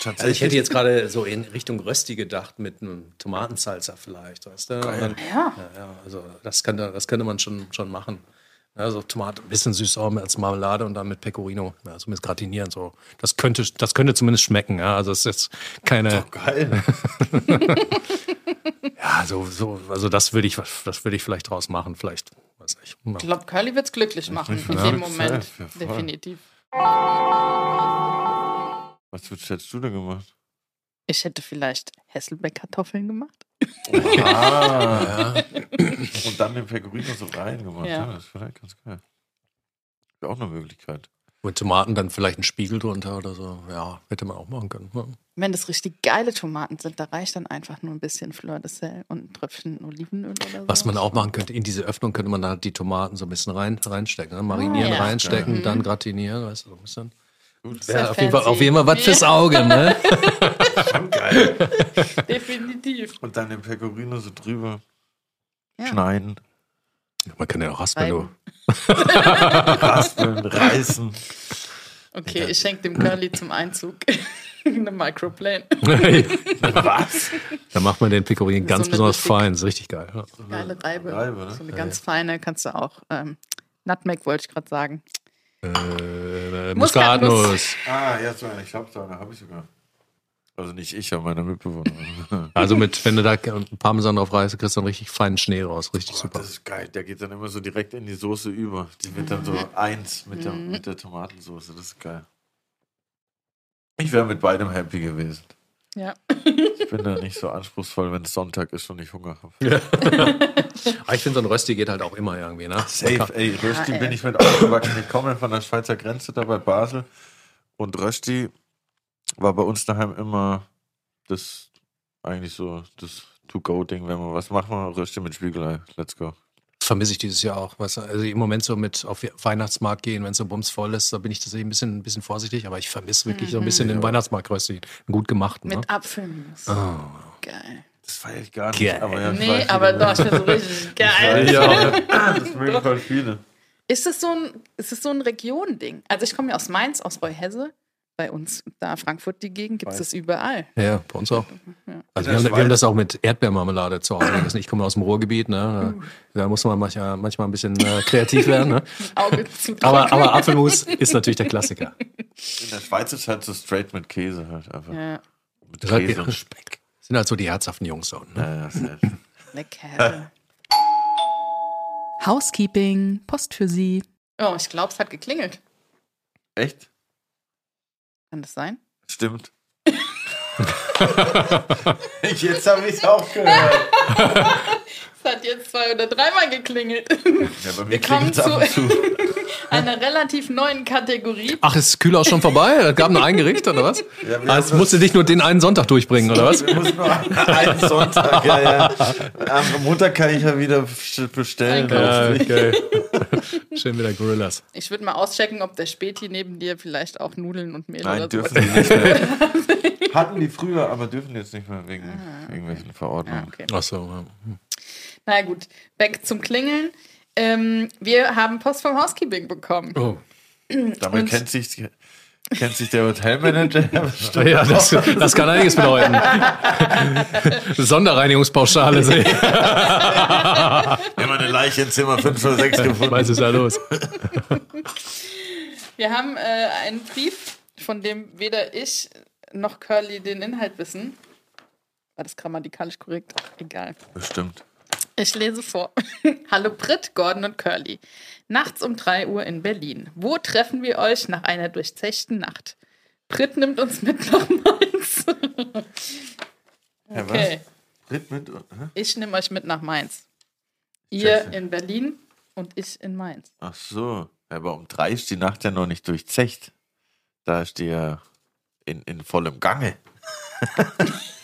Also ich hätte jetzt gerade so in Richtung Rösti gedacht mit einem Tomatensalsa vielleicht, weißt du? Dann, ja. ja, ja, also das könnte, das könnte man schon, schon machen. Also Tomate, ein bisschen süß auch als Marmelade und dann mit Pecorino, ja, zumindest gratinieren so. Das könnte, das könnte zumindest schmecken, ja. Also es ist jetzt keine, geil. ja, so, so, also das würde ich, das würde ich vielleicht draus machen, vielleicht, weiß nicht. ich glaube, Curly wird es glücklich machen in Ja, dem Moment. safe, ja. Definitiv. Was hättest du denn gemacht? Ich hätte vielleicht Hesselbeck-Kartoffeln gemacht. Ah, ja. Und dann den Pecorino so reingemacht. Ja. Ja. das ist vielleicht ganz geil. Wäre auch eine Möglichkeit. Mit Tomaten dann vielleicht einen Spiegel drunter oder so. Ja, hätte man auch machen können. Ja. Wenn das richtig geile Tomaten sind, da reicht dann einfach nur ein bisschen Fleur de Sel und ein Tröpfchen Olivenöl oder so. Was man auch machen könnte, in diese Öffnung könnte man da die Tomaten so ein bisschen rein, reinstecken. Ne? Marinieren, Ah, ja. reinstecken, dann gratinieren, weißt du, so ein bisschen. Ja, auf, jeden Fall, auf jeden Fall was fürs Auge, ne? Schon geil. Definitiv. Und dann den Pecorino so drüber Ja. schneiden, Man kann ja auch raspeln, du. Raspeln, reißen. Okay, ich schenke dem Curly zum Einzug eine Microplane. Was? da macht man den Pecorin So ganz eine besonders richtig- fein, ist richtig geil. Ja. Geile Reibe. Reibe, ne? So eine Ja, ganz feine kannst du auch. Ähm, Nutmeg wollte ich gerade sagen. Äh, Muskatnuss. Ah, jetzt meine ich habe da, habe ich sogar. Also nicht ich, aber meine Mitbewohner. Also mit, wenn du da Parmesan drauf reißt, kriegst du einen richtig feinen Schnee raus. Richtig Boah, super. das ist geil. Der geht dann immer so direkt in die Soße über. Die wird dann so eins mit der, mit der Tomatensoße. Das ist geil. Ich wäre mit beidem happy gewesen. Ja. Ich bin da nicht so anspruchsvoll, wenn es Sonntag ist und ich Hunger habe. Aber ich finde, so ein Rösti geht halt auch immer irgendwie, ne? Safe, ey. Rösti Ja, ey. bin ich mit aufgewachsen. Ich komme von der Schweizer Grenze da bei Basel. Und Rösti war bei uns daheim immer das, eigentlich so das To-Go-Ding, wenn man was macht, man Rösti mit Spiegelei. Let's go. Vermisse ich dieses Jahr auch. Weißt du? Also im Moment so mit auf Weihnachtsmarkt gehen, wenn es so bumsvoll ist, da bin ich tatsächlich ein bisschen, ein bisschen vorsichtig, aber ich vermisse wirklich so ein bisschen den Weihnachtsmarkt-Rösti. Einen gut gemachten. Ne? Mit Apfelmus. Oh. Geil. Das feiere ich gar nicht. Geil. Aber ja, Nee, weiß, aber doch, bin so richtig geil. Ja. Das mögen voll viele. Ist es so ein, ist es so ein Region-Ding? Also ich komme ja aus Mainz, aus Reuhesse. Bei uns, da Frankfurt die Gegend, gibt es das überall. Ja, bei uns auch. Also In wir haben, wir haben das auch mit Erdbeermarmelade zu Hause. Ich komme aus dem Ruhrgebiet, ne? Da, da muss man manchmal, manchmal ein bisschen äh, kreativ werden. Ne? Auge zu Aber, aber Apfelmus ist natürlich der Klassiker. In der Schweiz ist halt so straight mit Käse halt einfach. Ja, Mit Käse und Speck. Sind halt so die herzhaften Jungs unten. Ne? Ja, ja, lecker. Housekeeping, Post für Sie. Oh, ich glaube, es hat geklingelt. Echt? Kann das sein? Stimmt. Jetzt habe ich es auch gehört. Es hat jetzt zwei oder dreimal geklingelt. Ja, bei mir klingt es ab und zu. Einer relativ neuen Kategorie. Ach, ist Kühlaus schon vorbei? Es gab nur ein Gericht, oder was? Ja, Ah, es musste nicht nur den einen Sonntag durchbringen, oder was? Wir müssen nur einen, einen Sonntag, ja, ja. Am Montag kann ich ja wieder bestellen. Ja, okay. Schön wieder Gorillas. Ich würde mal auschecken, ob der Späti neben dir vielleicht auch Nudeln und Mehl Nein, oder dürfen sowas die nicht mehr. Hatten die früher, aber dürfen jetzt nicht mehr wegen irgendwelchen Ah, Verordnungen. okay. Ach so. ja. Na gut, weg zum Klingeln. Ähm, wir haben Post vom Housekeeping bekommen. Oh. Damit Und- kennt sich, kennt sich der Hotelmanager. Ja, das, das kann einiges bedeuten. Sonderreinigungspauschale, sehe ich. Immer eine Leiche in Zimmer 5 oder 6 gefunden. Was ist da los? Wir haben äh, einen Brief, von dem weder ich noch Curly den Inhalt wissen. War das grammatikalisch korrekt? Egal. Bestimmt. Ich lese vor. Hallo Brit, Gordon und Curly. Nachts um 3 Uhr in Berlin. Wo treffen wir euch nach einer durchzechten Nacht? Brit nimmt uns mit nach Mainz. Okay, was? Ritt mit, hä? ich nehme euch mit nach Mainz. Ihr in Berlin und ich in Mainz. Ach so. Aber um drei ist die Nacht ja noch nicht durchzecht. Da ist die ja in, in vollem Gange.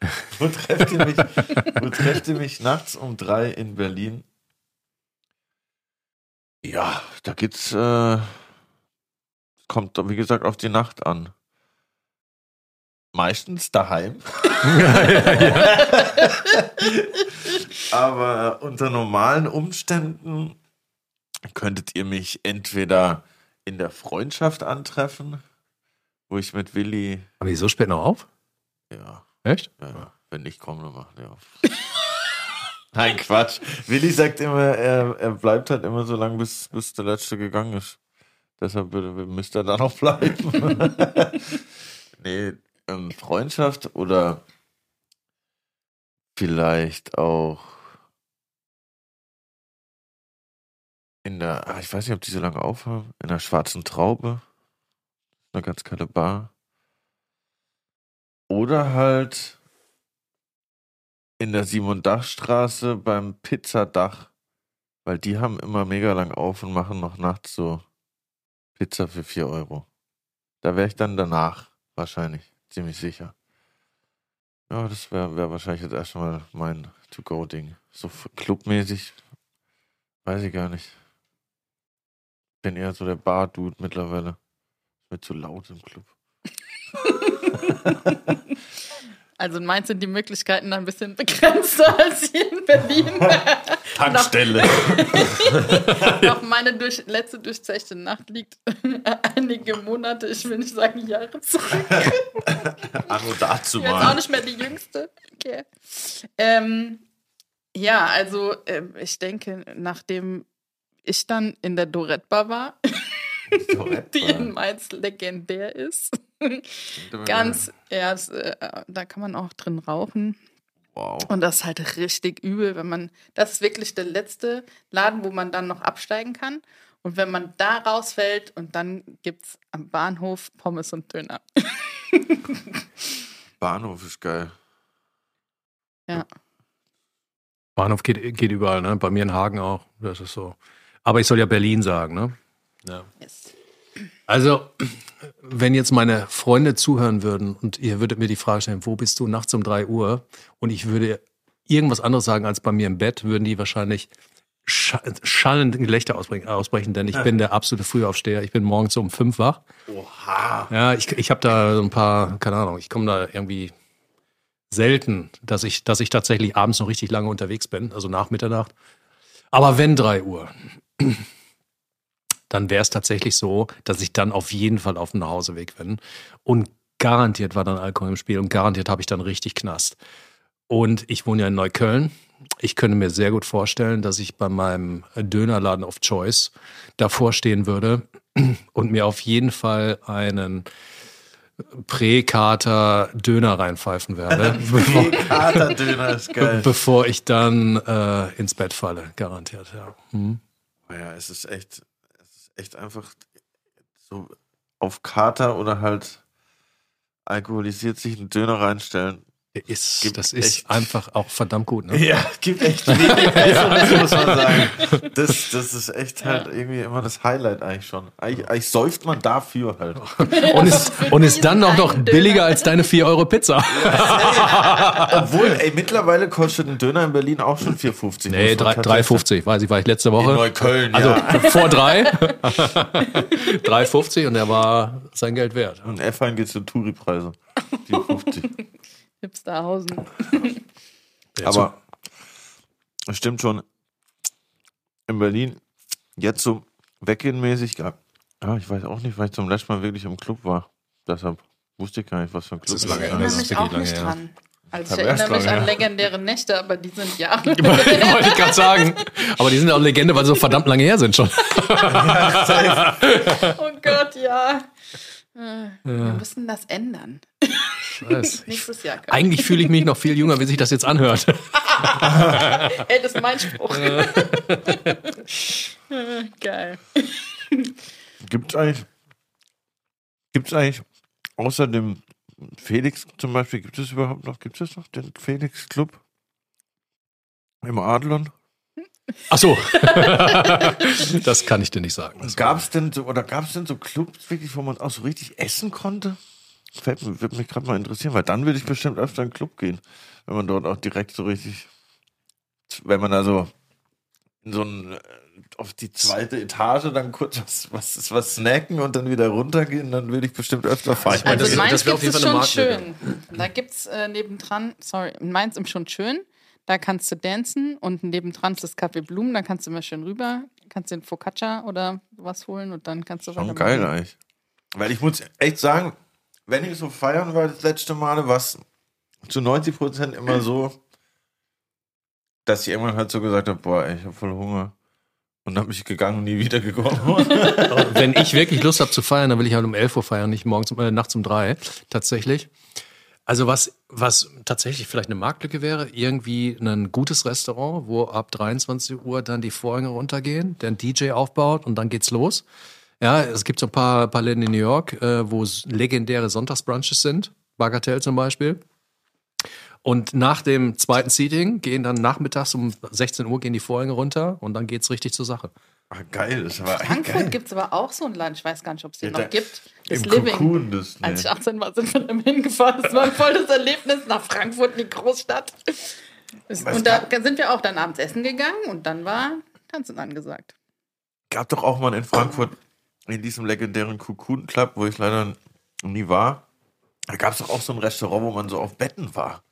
wo, trefft ihr mich, wo trefft ihr mich nachts um drei in Berlin? Ja, da geht's, äh, kommt, wie gesagt, auf die Nacht an. Meistens daheim. Aber unter normalen Umständen könntet ihr mich entweder in der Freundschaft antreffen, wo ich mit Willi, Haben die so spät noch auf? ja, Echt? ja wenn dann machen die auf. Nein, Quatsch. Willi sagt immer, er, er bleibt halt immer so lange, bis, bis der Letzte gegangen ist. Deshalb müsste er da noch bleiben. nee, ähm, Freundschaft oder vielleicht auch in der, ah, ich weiß nicht, ob die so lange aufhaben, in der Schwarzen Traube. Eine ganz geile Bar. Oder halt in der Simon-Dach-Straße beim Pizzadach, weil die haben immer mega lang auf und machen noch nachts so Pizza für 4 Euro. Da wäre ich dann danach wahrscheinlich ziemlich sicher. Ja, das wäre wär wahrscheinlich jetzt erstmal mein To-Go-Ding. So clubmäßig weiß ich gar nicht. Bin eher so der Bar-Dude mittlerweile. Ist mir zu laut im Club. Also in Mainz sind die Möglichkeiten ein bisschen begrenzter als hier in Berlin. Tankstelle. Doch meine durch, letzte durchzechte Nacht liegt einige Monate, ich will nicht sagen Jahre zurück. Anno dazu Ich bin jetzt auch mal. nicht mehr die Jüngste. Okay. Ähm, ja, also ähm, ich denke, nachdem ich dann in der Dorette Bar war, die in Mainz legendär ist, ganz, ja, das, äh, da kann man auch drin rauchen. Wow. Und das ist halt richtig übel, wenn man, das ist wirklich der letzte Laden, wo man dann noch absteigen kann. Und wenn man da rausfällt und dann gibt es am Bahnhof Pommes und Döner. Bahnhof ist geil. Ja. Bahnhof geht, geht überall, ne? Bei mir in Hagen auch. Das ist so. Aber ich soll ja Berlin sagen, ne? Ja. Yes. Also, wenn jetzt meine Freunde zuhören würden und ihr würdet mir die Frage stellen, wo bist du nachts um 3 Uhr? Und ich würde irgendwas anderes sagen als bei mir im Bett, würden die wahrscheinlich scha- schallend Gelächter ausbrechen, ausbrechen, denn ich bin der absolute Frühaufsteher. Ich bin morgens um 5 wach. Oha. Ja, ich, ich habe da so ein paar, keine Ahnung, ich komme da irgendwie selten, dass ich, dass ich tatsächlich abends noch richtig lange unterwegs bin, also nach Mitternacht. Aber wenn 3 Uhr, dann wäre es tatsächlich so, dass ich dann auf jeden Fall auf dem Nachhauseweg bin. Und garantiert war dann Alkohol im Spiel und garantiert habe ich dann richtig Knast. Und ich wohne ja in Neukölln. Ich könnte mir sehr gut vorstellen, dass ich bei meinem Dönerladen of Choice davor stehen würde und mir auf jeden Fall einen Prä-Kater Döner reinpfeifen werde, bevor, Katerdöner ist geil. bevor ich dann äh, ins Bett falle, garantiert. Ja. Hm. Ja, es ist echt, echt einfach so auf Kater oder halt alkoholisiert sich einen Döner reinstellen. Ist, Gibt das ist echt- einfach auch verdammt gut. Ne? Ja, gibt echt wenig Besseres, muss man sagen. Das, das ist echt halt irgendwie immer das Highlight eigentlich schon. Eigentlich, eigentlich säuft man dafür halt. Und ist, und ist dann auch noch billiger als deine 4 Euro Pizza. Obwohl, ey, mittlerweile kostet ein Döner in Berlin auch schon 4,50. Nee, muss man drei- tatsächlich 3,50, weiß ich, war ich letzte Woche. In Neukölln, also ja. vor drei. 3,50 und er war sein Geld wert. Und F1 geht zu Touri-Preise. 4,50. Hipsterhausen. Aber es stimmt schon, in Berlin jetzt so weggehenmäßig, ja, ich weiß auch nicht, weil ich zum letzten Mal wirklich im Club war. Deshalb wusste ich gar nicht, was für ein Club ist lange Ich her. erinnere Das ist mich auch lange nicht her. dran. Also Aber ich erinnere mich lange an her. legendäre Nächte, aber die sind ja. Wollte ich gerade sagen. Aber die sind ja auch Legende, weil sie so verdammt lange her sind schon. oh Gott, ja. Äh, Wir müssen das ändern. Scheiße. Nächstes Jahr. eigentlich fühle ich mich noch viel jünger, wie sich das jetzt anhört. Ey, das ist mein Spruch. Äh, Geil. Gibt es eigentlich, gibt's eigentlich außer dem Felix zum Beispiel, gibt es überhaupt noch, gibt es noch den Felix Club im Adlon? Ach so. das kann ich dir nicht sagen. Das Gab es denn so, oder gab es denn so Clubs wirklich, wo man auch so richtig essen konnte? Fällt mir, würde mich gerade mal interessieren, weil dann würde ich bestimmt öfter in den Club gehen, wenn man dort auch direkt so richtig, wenn man da so in so ein, äh, auf die zweite Etage dann kurz was, was, was snacken und dann wieder runtergehen, dann würde ich bestimmt öfter feiern. meine, Also das- in Mainz das wär gibt es schon schön. Da gibt es äh, nebendran, sorry, in Mainz im schon schön. Da kannst du dancen und nebendran ist das Café Blumen, da kannst du immer schön rüber, kannst den Focaccia oder was holen und dann kannst du Schon geil eigentlich. Weil ich muss echt sagen, wenn ich so feiern war das letzte Male, war es zu 90 Prozent immer so, dass ich irgendwann halt so gesagt habe, boah, ey, ich habe voll Hunger. Und dann bin ich gegangen und nie wieder gekommen. Wenn ich wirklich Lust habe zu feiern, dann will ich halt um 11 Uhr feiern, nicht morgens um, äh, nachts um drei. Tatsächlich. Also was, was tatsächlich vielleicht eine Marktlücke wäre, irgendwie ein gutes Restaurant, wo ab 23 Uhr dann die Vorhänge runtergehen, der ein DJ aufbaut und dann geht's los. Ja, es gibt so ein paar, paar Läden in New York, äh, wo legendäre Sonntagsbrunches sind. Bagatelle zum Beispiel. Und nach dem zweiten Seating gehen dann nachmittags um 16 Uhr gehen die Vorhänge runter und dann geht's richtig zur Sache. Ah, geil, das war Frankfurt gibt es aber auch so ein Land. Ich weiß gar nicht, ob es den Ja, noch gibt. Das Im Living. Cocoon, das, Als ich nee. 18 war, sind wir dann hingefahren. Das war ein volles Erlebnis nach Frankfurt, in die Großstadt. Und da sind wir auch dann abends essen gegangen und dann war Tanzen angesagt. gab doch auch mal in Frankfurt in diesem legendären Cocoon Club, wo ich leider nie war. Da gab es doch auch so ein Restaurant, wo man so auf Betten war.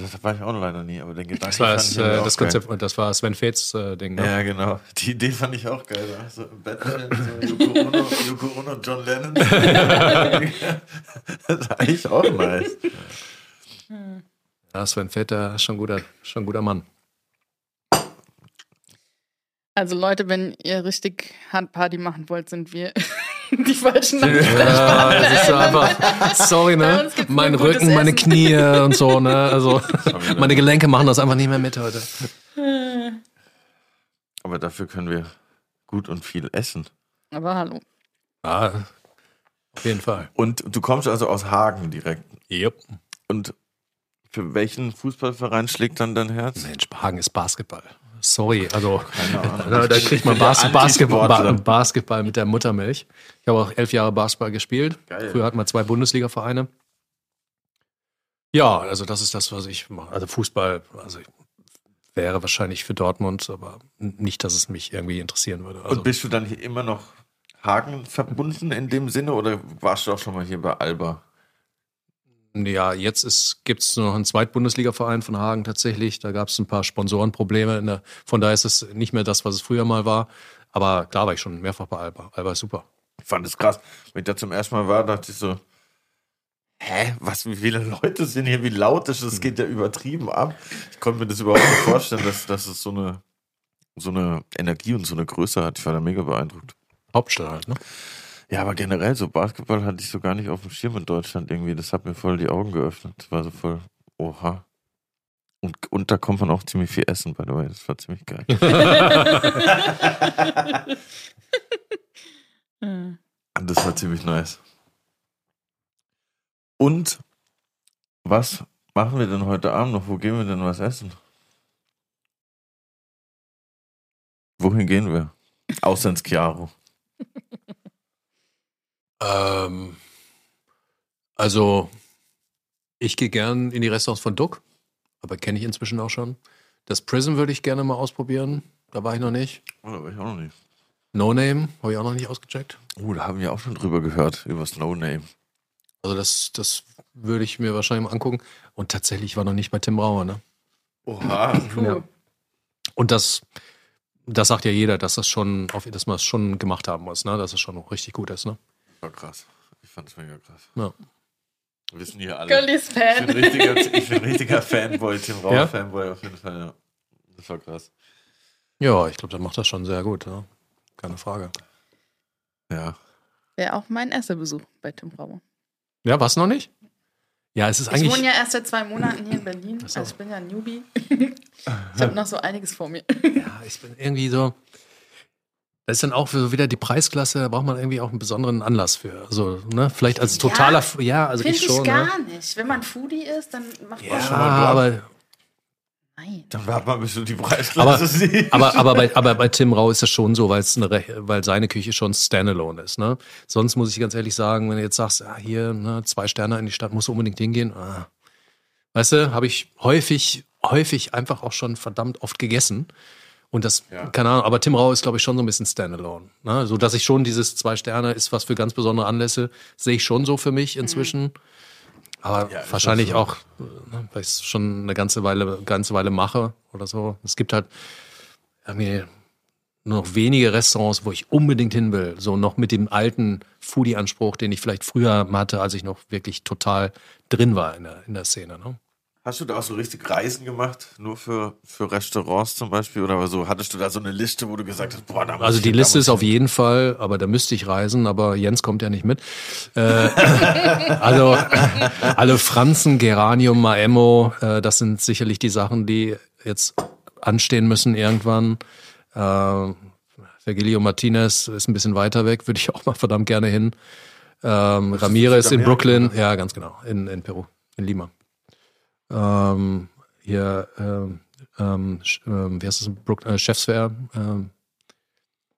Das war ich auch leider nie, aber den Gedanken Das war fand das, äh, das geil. Konzept, das war Sven Feths äh, Ding. Ne? Ja, genau. Die Idee fand ich auch geil. So im Bett so Yoko Ono, Yoko Ono und John Lennon. das ist eigentlich auch nice. Ja, Sven der ist schon ein guter, schon ein guter Mann. Also Leute, wenn ihr richtig Handparty machen wollt, sind wir die falschen Ja, das ist einfach, sorry, ne? Mein Rücken, meine. Knie und so, ne? Also, meine Gelenke machen das einfach nicht mehr mit heute. Aber dafür können wir gut und viel essen. Aber hallo. Ja, auf jeden Fall. Und du kommst also aus Hagen direkt. Yep. Und für welchen Fußballverein schlägt dann dein Herz? Mensch, Hagen ist Basketball. Sorry, also da, da kriegt man Bas Basketball. Ba- Basketball mit der Muttermilch. Ich habe auch elf Jahre Basketball gespielt. Geil. Früher hatten wir zwei Bundesliga-Vereine. Ja, also das ist das, was ich mache. Also Fußball, also ich wäre wahrscheinlich für Dortmund, aber nicht, dass es mich irgendwie interessieren würde. Also, Und bist du dann hier immer noch Hagen verbunden in dem Sinne oder warst du auch schon mal hier bei Alba? Ja, jetzt gibt es nur noch einen Zweitbundesliga-Verein von Hagen tatsächlich. Da gab es ein paar Sponsorenprobleme. Der, von daher ist es nicht mehr das, was es früher mal war. Aber klar war ich schon mehrfach bei Alba. Alba ist super. Ich fand es krass. Wenn ich da zum ersten Mal war, dachte ich so, hä, was, wie viele Leute sind hier, wie laut ist das? Das geht ja übertrieben ab. Ich konnte mir das überhaupt nicht vorstellen, dass, dass es so eine, so eine Energie und so eine Größe hat. Ich war da mega beeindruckt. Hauptstadt halt, ne? Ja, aber generell so Basketball hatte ich so gar nicht auf dem Schirm in Deutschland irgendwie. Das hat mir voll die Augen geöffnet. Das war so voll, oha. Und, und da kommt man auch ziemlich viel essen, by the way. Das war ziemlich geil. Und das war ziemlich nice. Und was machen wir denn heute Abend noch? Wo gehen wir denn was essen? Wohin gehen wir? Außer ins Chiaro. Ähm, also, ich gehe gern in die Restaurants von Duck, aber kenne ich inzwischen auch schon. Das Prism würde ich gerne mal ausprobieren. Da war ich noch nicht. Oh, da war ich auch noch nicht. No Name habe ich auch noch nicht ausgecheckt. Oh, da haben wir auch schon drüber gehört, über das No Name. Also das, das würde ich mir wahrscheinlich mal angucken. Und tatsächlich war noch nicht bei Tim Brauer, ne? Oha. Ja. Und das, das sagt ja jeder, dass das schon, dass man es schon gemacht haben muss, ne? Dass es schon richtig gut ist, ne? War krass. Ich fand es mega krass. Ja. Wissen hier alle. Girlies Ich bin Fan. ein richtiger, ich bin ein richtiger Fanboy, Tim Rauer Ja? Fanboy auf jeden Fall, ja. Das war krass. Ja, ich glaube, der macht das schon sehr gut, ja? Keine Frage. Ja. Wäre auch mein erster Besuch bei Tim Brauer. Ja, was noch nicht? Ja, es ist Ich eigentlich. wohne ja erst seit zwei Monaten hier in Berlin. So. Also ich bin ja ein Newbie. ich habe noch so einiges vor mir. Ja, ich bin irgendwie so. Das ist dann auch so wieder die Preisklasse, da braucht man irgendwie auch einen besonderen Anlass für. Also, ne, vielleicht als totaler, ja, also Finde ich ich, schon. gar ne? nicht. Wenn man Foodie ist, dann macht man Ja, schon. mal aber, Nein. Dann mal, bis du die Preisklasse aber, siehst. aber, aber, bei, aber bei Tim Rau ist das schon so, weil es eine, weil seine Küche schon Standalone ist. Ne? Sonst muss ich ganz ehrlich sagen, wenn du jetzt sagst, ah, hier ne, zwei Sterne in die Stadt, musst du unbedingt hingehen. Ah. Weißt du, habe ich häufig, häufig einfach auch schon verdammt oft gegessen. Und das, Ja. keine Ahnung, aber Tim Rau ist, glaube ich, schon so ein bisschen Standalone. Ne? So dass ich schon dieses zwei Sterne ist was für ganz besondere Anlässe, sehe ich schon so für mich inzwischen. Aber Ja, wahrscheinlich auch, ne, weil ich es schon eine ganze Weile, ganze Weile mache oder so. Es gibt halt irgendwie nur noch wenige Restaurants, wo ich unbedingt hin will. So noch mit dem alten Foodie-Anspruch, den ich vielleicht früher hatte, als ich noch wirklich total drin war in der, in der Szene. Ne? Hast du da auch so richtig Reisen gemacht? Nur für, für Restaurants zum Beispiel? Oder so? Hattest du da so eine Liste, wo du gesagt hast, boah, da muss Also ich die da Liste ist auf ich jeden Fall, aber da müsste ich reisen, aber Jens kommt ja nicht mit. Äh, also alle Franzen, Geranium, Maemo, äh, das sind sicherlich die Sachen, die jetzt anstehen müssen irgendwann. Äh, Virgilio Martinez ist ein bisschen weiter weg, würde ich auch mal verdammt gerne hin. Ähm, Ramirez in Brooklyn, ja, ganz genau, in, in Peru, in Lima. Ähm, hier, ähm, ähm, ähm, wie heißt das, Brook, äh, Chefswehr, ähm,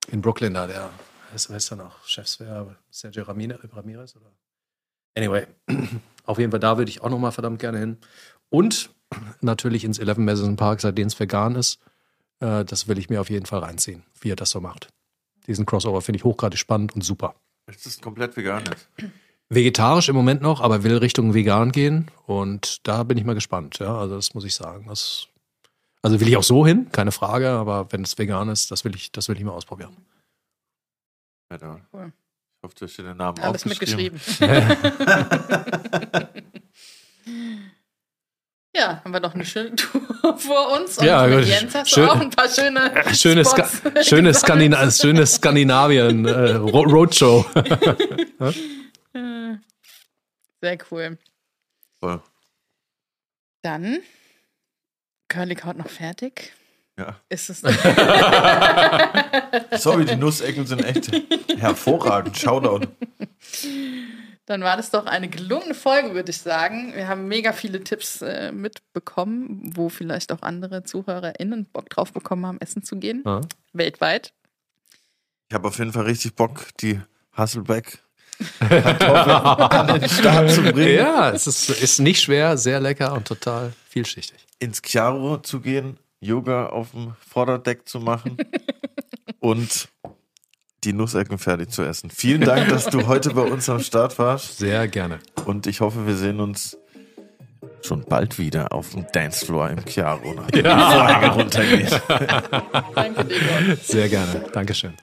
in Brooklyn da, der ist, wer ist da noch? Chefs wäre Sergio Ramirez oder? Anyway, auf jeden Fall da würde ich auch noch mal verdammt gerne hin. Und natürlich ins 11 Madison Park, seitdem es vegan ist. Äh, das will ich mir auf jeden Fall reinziehen, wie er das so macht. Diesen Crossover finde ich hochgradig spannend und super. Es ist komplett vegan jetzt. Vegetarisch im Moment noch, aber will Richtung vegan gehen. Und da bin ich mal gespannt. Ja, also das muss ich sagen. Das, also will ich auch so hin, keine Frage. Aber wenn es vegan ist, das will ich, das will ich mal ausprobieren. Ja, da. Cool. Ich hoffe, du hast dir den Namen Alles mitgeschrieben. ja, haben wir doch eine schöne Tour vor uns. Und Ja, mit gut. Jens hast Schön- du auch ein paar schöne Schönes, Ska gesammelt. Skandina schönes Skandinavien äh, Ro Roadshow. Sehr cool. Voll. Dann, Curly kaut noch fertig. Ja. Ist es Sorry, die Nussecken sind echt hervorragend. Shoutout. Dann war das doch eine gelungene Folge, würde ich sagen. Wir haben mega viele Tipps äh, mitbekommen, wo vielleicht auch andere ZuhörerInnen Bock drauf bekommen haben, essen zu gehen. Ja. Weltweit. Ich habe auf jeden Fall richtig Bock, die Hasselbeck Kartoffeln zu bringen. Ja, es ist, ist nicht schwer, sehr lecker und total vielschichtig. ins Chiaro zu gehen, Yoga auf dem Vorderdeck zu machen und die Nussecken fertig zu essen. Vielen Dank, dass du heute bei uns am Start warst Sehr gerne. und ich hoffe, wir sehen uns schon bald wieder auf dem Dancefloor im Chiaro, nachdem die Folge runtergeht. Danke dir, Gott. Sehr gerne. Dankeschön.